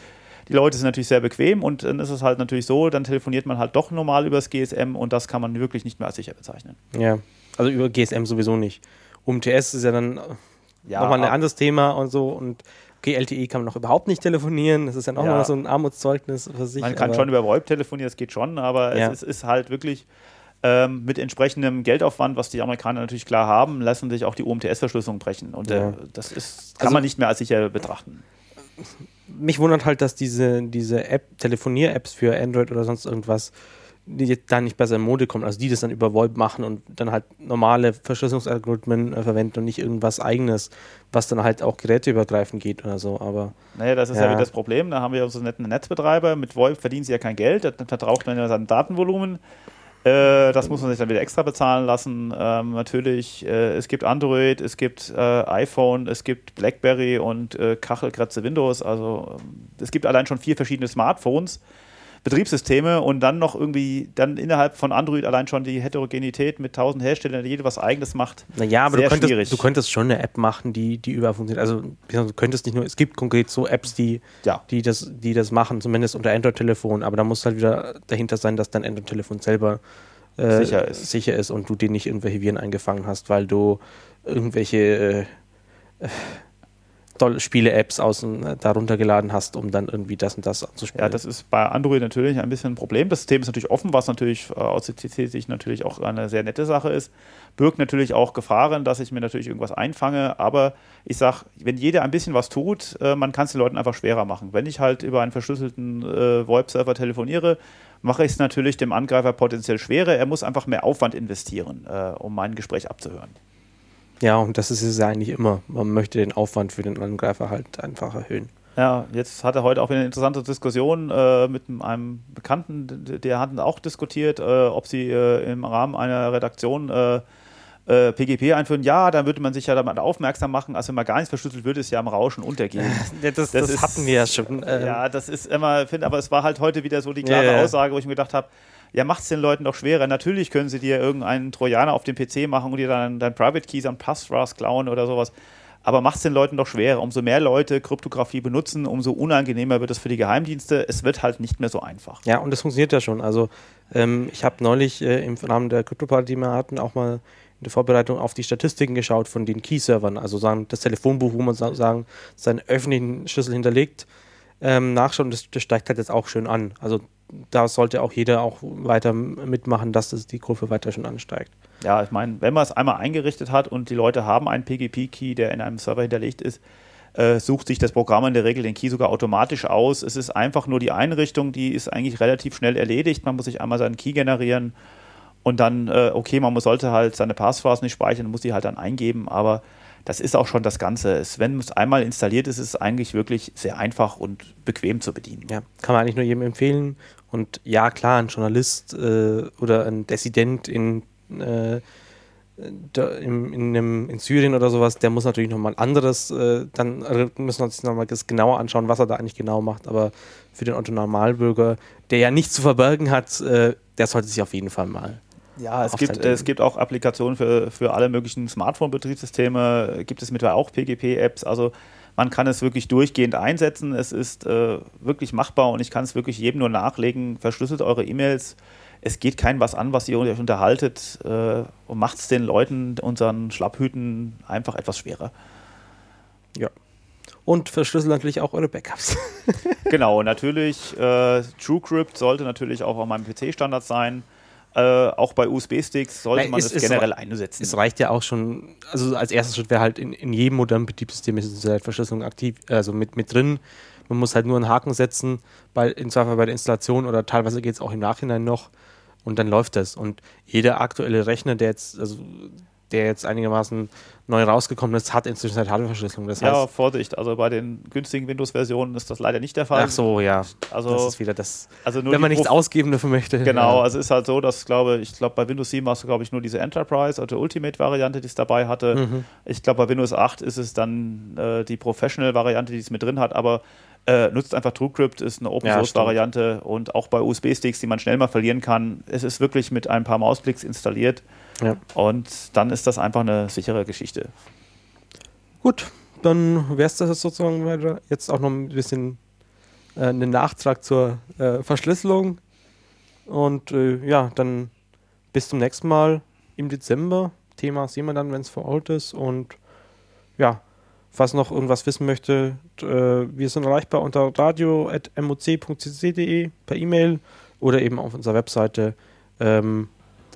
Die Leute sind natürlich sehr bequem und dann ist es halt natürlich so, dann telefoniert man halt doch normal übers GSM und das kann man wirklich nicht mehr als sicher bezeichnen. Ja, also über GSM sowieso nicht. UMTS ist ja dann Ja, nochmal ein anderes Thema und so und okay, LTE kann man noch überhaupt nicht telefonieren. Das ist dann auch Ja. noch so ein Armutszeugnis für sich. Man kann schon über VoIP telefonieren, das geht schon, aber Ja. es ist, ist halt wirklich ähm, mit entsprechendem Geldaufwand, was die Amerikaner natürlich klar haben, lassen sich auch die UMTS-Verschlüsselung brechen. Und Ja. äh, das ist, kann Also- man nicht mehr als sicher betrachten. mich wundert halt, dass diese, diese App, Telefonier-Apps für Android oder sonst irgendwas, die jetzt da nicht besser in Mode kommen. Also die das dann über VoIP machen und dann halt normale Verschlüsselungsalgorithmen äh, verwenden und nicht irgendwas eigenes, was dann halt auch geräteübergreifend geht oder so. Aber Naja, das ist ja, Ja. wieder das Problem. Da haben wir unsere netten Netzbetreiber. Mit VoIP verdienen sie ja kein Geld. Dann verbraucht man ja sein Datenvolumen. Äh, das muss man sich dann wieder extra bezahlen lassen. Ähm, natürlich, äh, es gibt Android, es gibt äh, iPhone, es gibt Blackberry und äh, Kachelkratze Windows. Also ähm, es gibt allein schon vier verschiedene Smartphones. Betriebssysteme und dann noch irgendwie, dann innerhalb von Android allein schon die Heterogenität mit tausend Herstellern, die jeder was eigenes macht. naja, aber Sehr du könntest, schwierig. du könntest schon eine App machen, die, die überall funktioniert. Also du könntest nicht nur, es gibt konkret so Apps, die, Ja. die, das, die das machen, zumindest unter Android-Telefon, aber da muss halt wieder dahinter sein, dass dein Android-Telefon selber äh, Sicher ist. sicher ist und du dir nicht irgendwelche Viren eingefangen hast, weil du irgendwelche äh, äh, Spiele-Apps außen äh, da runtergeladen hast, um dann irgendwie das und das anzuspielen. Ja, das ist bei Android natürlich ein bisschen ein Problem. Das System ist natürlich offen, was natürlich äh, aus CC-Sicht natürlich auch eine sehr nette Sache ist. Birgt natürlich auch Gefahren, dass ich mir natürlich irgendwas einfange. Aber ich sage, wenn jeder ein bisschen was tut, äh, man kann es den Leuten einfach schwerer machen. Wenn ich halt über einen verschlüsselten äh, VoIP-Server telefoniere, mache ich es natürlich dem Angreifer potenziell schwerer. Er muss einfach mehr Aufwand investieren, äh, um mein Gespräch abzuhören. Ja, und das ist es ja eigentlich immer. Man möchte den Aufwand für den Angreifer halt einfach erhöhen. Ja, jetzt hatte heute auch wieder eine interessante Diskussion äh, mit einem Bekannten, der hatten auch diskutiert, äh, ob sie äh, im Rahmen einer Redaktion äh, äh, PGP einführen. Ja, dann würde man sich ja damit aufmerksam machen, als wenn man gar nicht verschlüsselt würde, es ja im Rauschen untergehen. Das, Das das, ist- hatten wir ja schon. ähm, ja, das ist immer, finde, aber es war halt heute wieder so die klare Ja, ja. Aussage, wo ich mir gedacht habe, ja, macht es den Leuten doch schwerer. Natürlich können sie dir irgendeinen Trojaner auf dem PC machen und dir dann dein Private Keys am Passwort klauen oder sowas. Aber macht es den Leuten doch schwerer. Umso mehr Leute Kryptographie benutzen, umso ungenehmer wird es für die Geheimdienste. Es wird halt nicht mehr so einfach. Ja, und das funktioniert ja schon. Also ähm, ich habe neulich äh, im Rahmen der Krypto-Party, die wir hatten, auch mal in der Vorbereitung auf die Statistiken geschaut von den Key-Servern, also sagen, das Telefonbuch, wo man sa sagen, seinen öffentlichen Schlüssel hinterlegt, ähm, nachschauen, das, das steigt halt jetzt auch schön an. Also da sollte auch jeder auch weiter mitmachen, dass das die Kurve weiter schon ansteigt. Ja, ich meine, wenn man es einmal eingerichtet hat und die Leute haben einen PGP-Key, der in einem Server hinterlegt ist, äh, sucht sich das Programm in der Regel den Key sogar automatisch aus. Es ist einfach nur die Einrichtung, die ist eigentlich relativ schnell erledigt. Man muss sich einmal seinen Key generieren und dann, äh, okay, man sollte halt seine Passphrasen nicht speichern, muss die halt dann eingeben, aber das ist auch schon das Ganze. Wenn es einmal installiert ist, ist es eigentlich wirklich sehr einfach und bequem zu bedienen. Ja, kann man eigentlich nur jedem empfehlen. Und ja, klar, ein Journalist äh, oder ein Dissident in, äh, im, in, einem, in Syrien oder sowas, der muss natürlich nochmal anderes, äh, dann müssen wir uns nochmal genauer anschauen, was er da eigentlich genau macht. Aber für den Otto Normalbürger, der ja nichts zu verbergen hat, äh, der sollte sich auf jeden Fall mal. Ja, es gibt, es gibt auch Applikationen für, für alle möglichen Smartphone-Betriebssysteme, gibt es mittlerweile auch PGP-Apps. Also man kann es wirklich durchgehend einsetzen. Es ist äh, wirklich machbar und ich kann es wirklich jedem nur nachlegen. Verschlüsselt eure E-Mails. Es geht kein was an, was ihr euch unterhaltet äh, und macht es den Leuten, unseren Schlapphüten, einfach etwas schwerer. Ja. Und verschlüsselt natürlich auch eure Backups. genau, natürlich, äh, TrueCrypt sollte natürlich auch auf meinem PC-Standard sein. Äh, auch bei USB-Sticks sollte Nein, man es- es, es generell einsetzen. Es reicht ja auch schon, also als erster Schritt wäre halt in, in jedem modernen Betriebssystem ist diese Verschlüsselung aktiv, also mit, mit drin. Man muss halt nur einen Haken setzen, bei, in Zweifel bei der Installation oder teilweise geht es auch im Nachhinein noch und dann läuft das. Und jeder aktuelle Rechner, der jetzt, also der jetzt einigermaßen neu rausgekommen ist, hat inzwischen eine Hardware-Verschlüsselung. Das ja, heißt, Vorsicht, also bei den günstigen Windows-Versionen ist das leider nicht der Fall. ach so, ja. Also, das ist wieder das. also wenn man nichts ausgeben dafür möchte. Genau, Ja. also es ist halt so, dass glaube ich, glaube bei Windows 7 hast du glaube ich nur diese Enterprise oder Ultimate-Variante, die es dabei hatte. Mhm. Ich glaube bei Windows 8 ist es dann äh, die Professional-Variante, die es mit drin hat, aber äh, nutzt einfach TrueCrypt, ist eine Ja, Open-Source-Variante und auch bei USB-Sticks, die man schnell mal verlieren kann. Es ist wirklich mit ein paar Mausklicks installiert Ja. und dann ist das einfach eine sichere Geschichte. Gut, dann wäre es das sozusagen. Jetzt auch noch ein bisschen äh, einen Nachtrag zur äh, Verschlüsselung. Und äh, ja, dann bis zum nächsten Mal im Dezember. Thema sehen wir dann, wenn es vor Ort ist. Und ja, falls noch irgendwas wissen möchte, äh, wir sind erreichbar unter radio.moc.cc.de per E-Mail oder eben auf unserer Webseite ähm,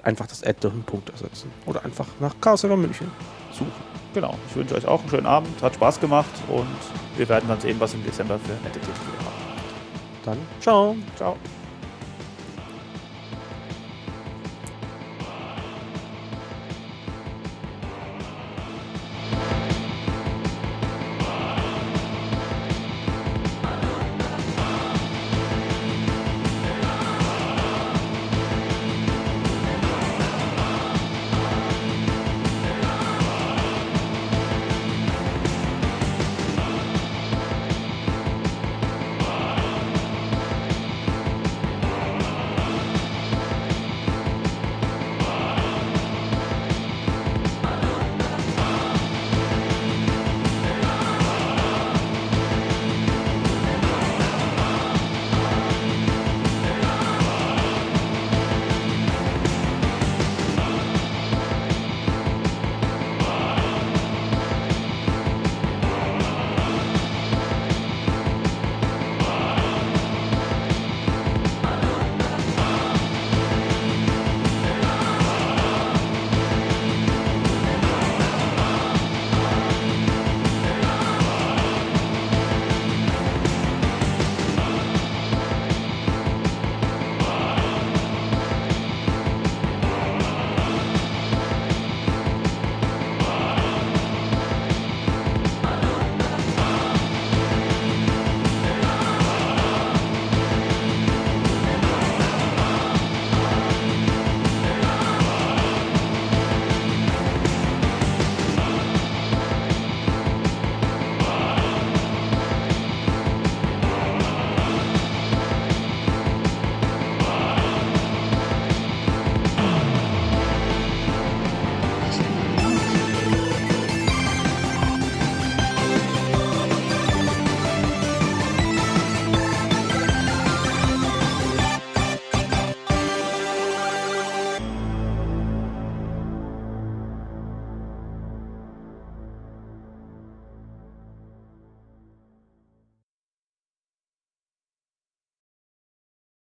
einfach das Ad durch einen Punkt ersetzen. Oder einfach nach Chaos oder München suchen. Genau, ich wünsche euch auch einen schönen Abend, hat Spaß gemacht und wir werden dann sehen, was im Dezember für nette wir haben. Dann ciao. Ciao.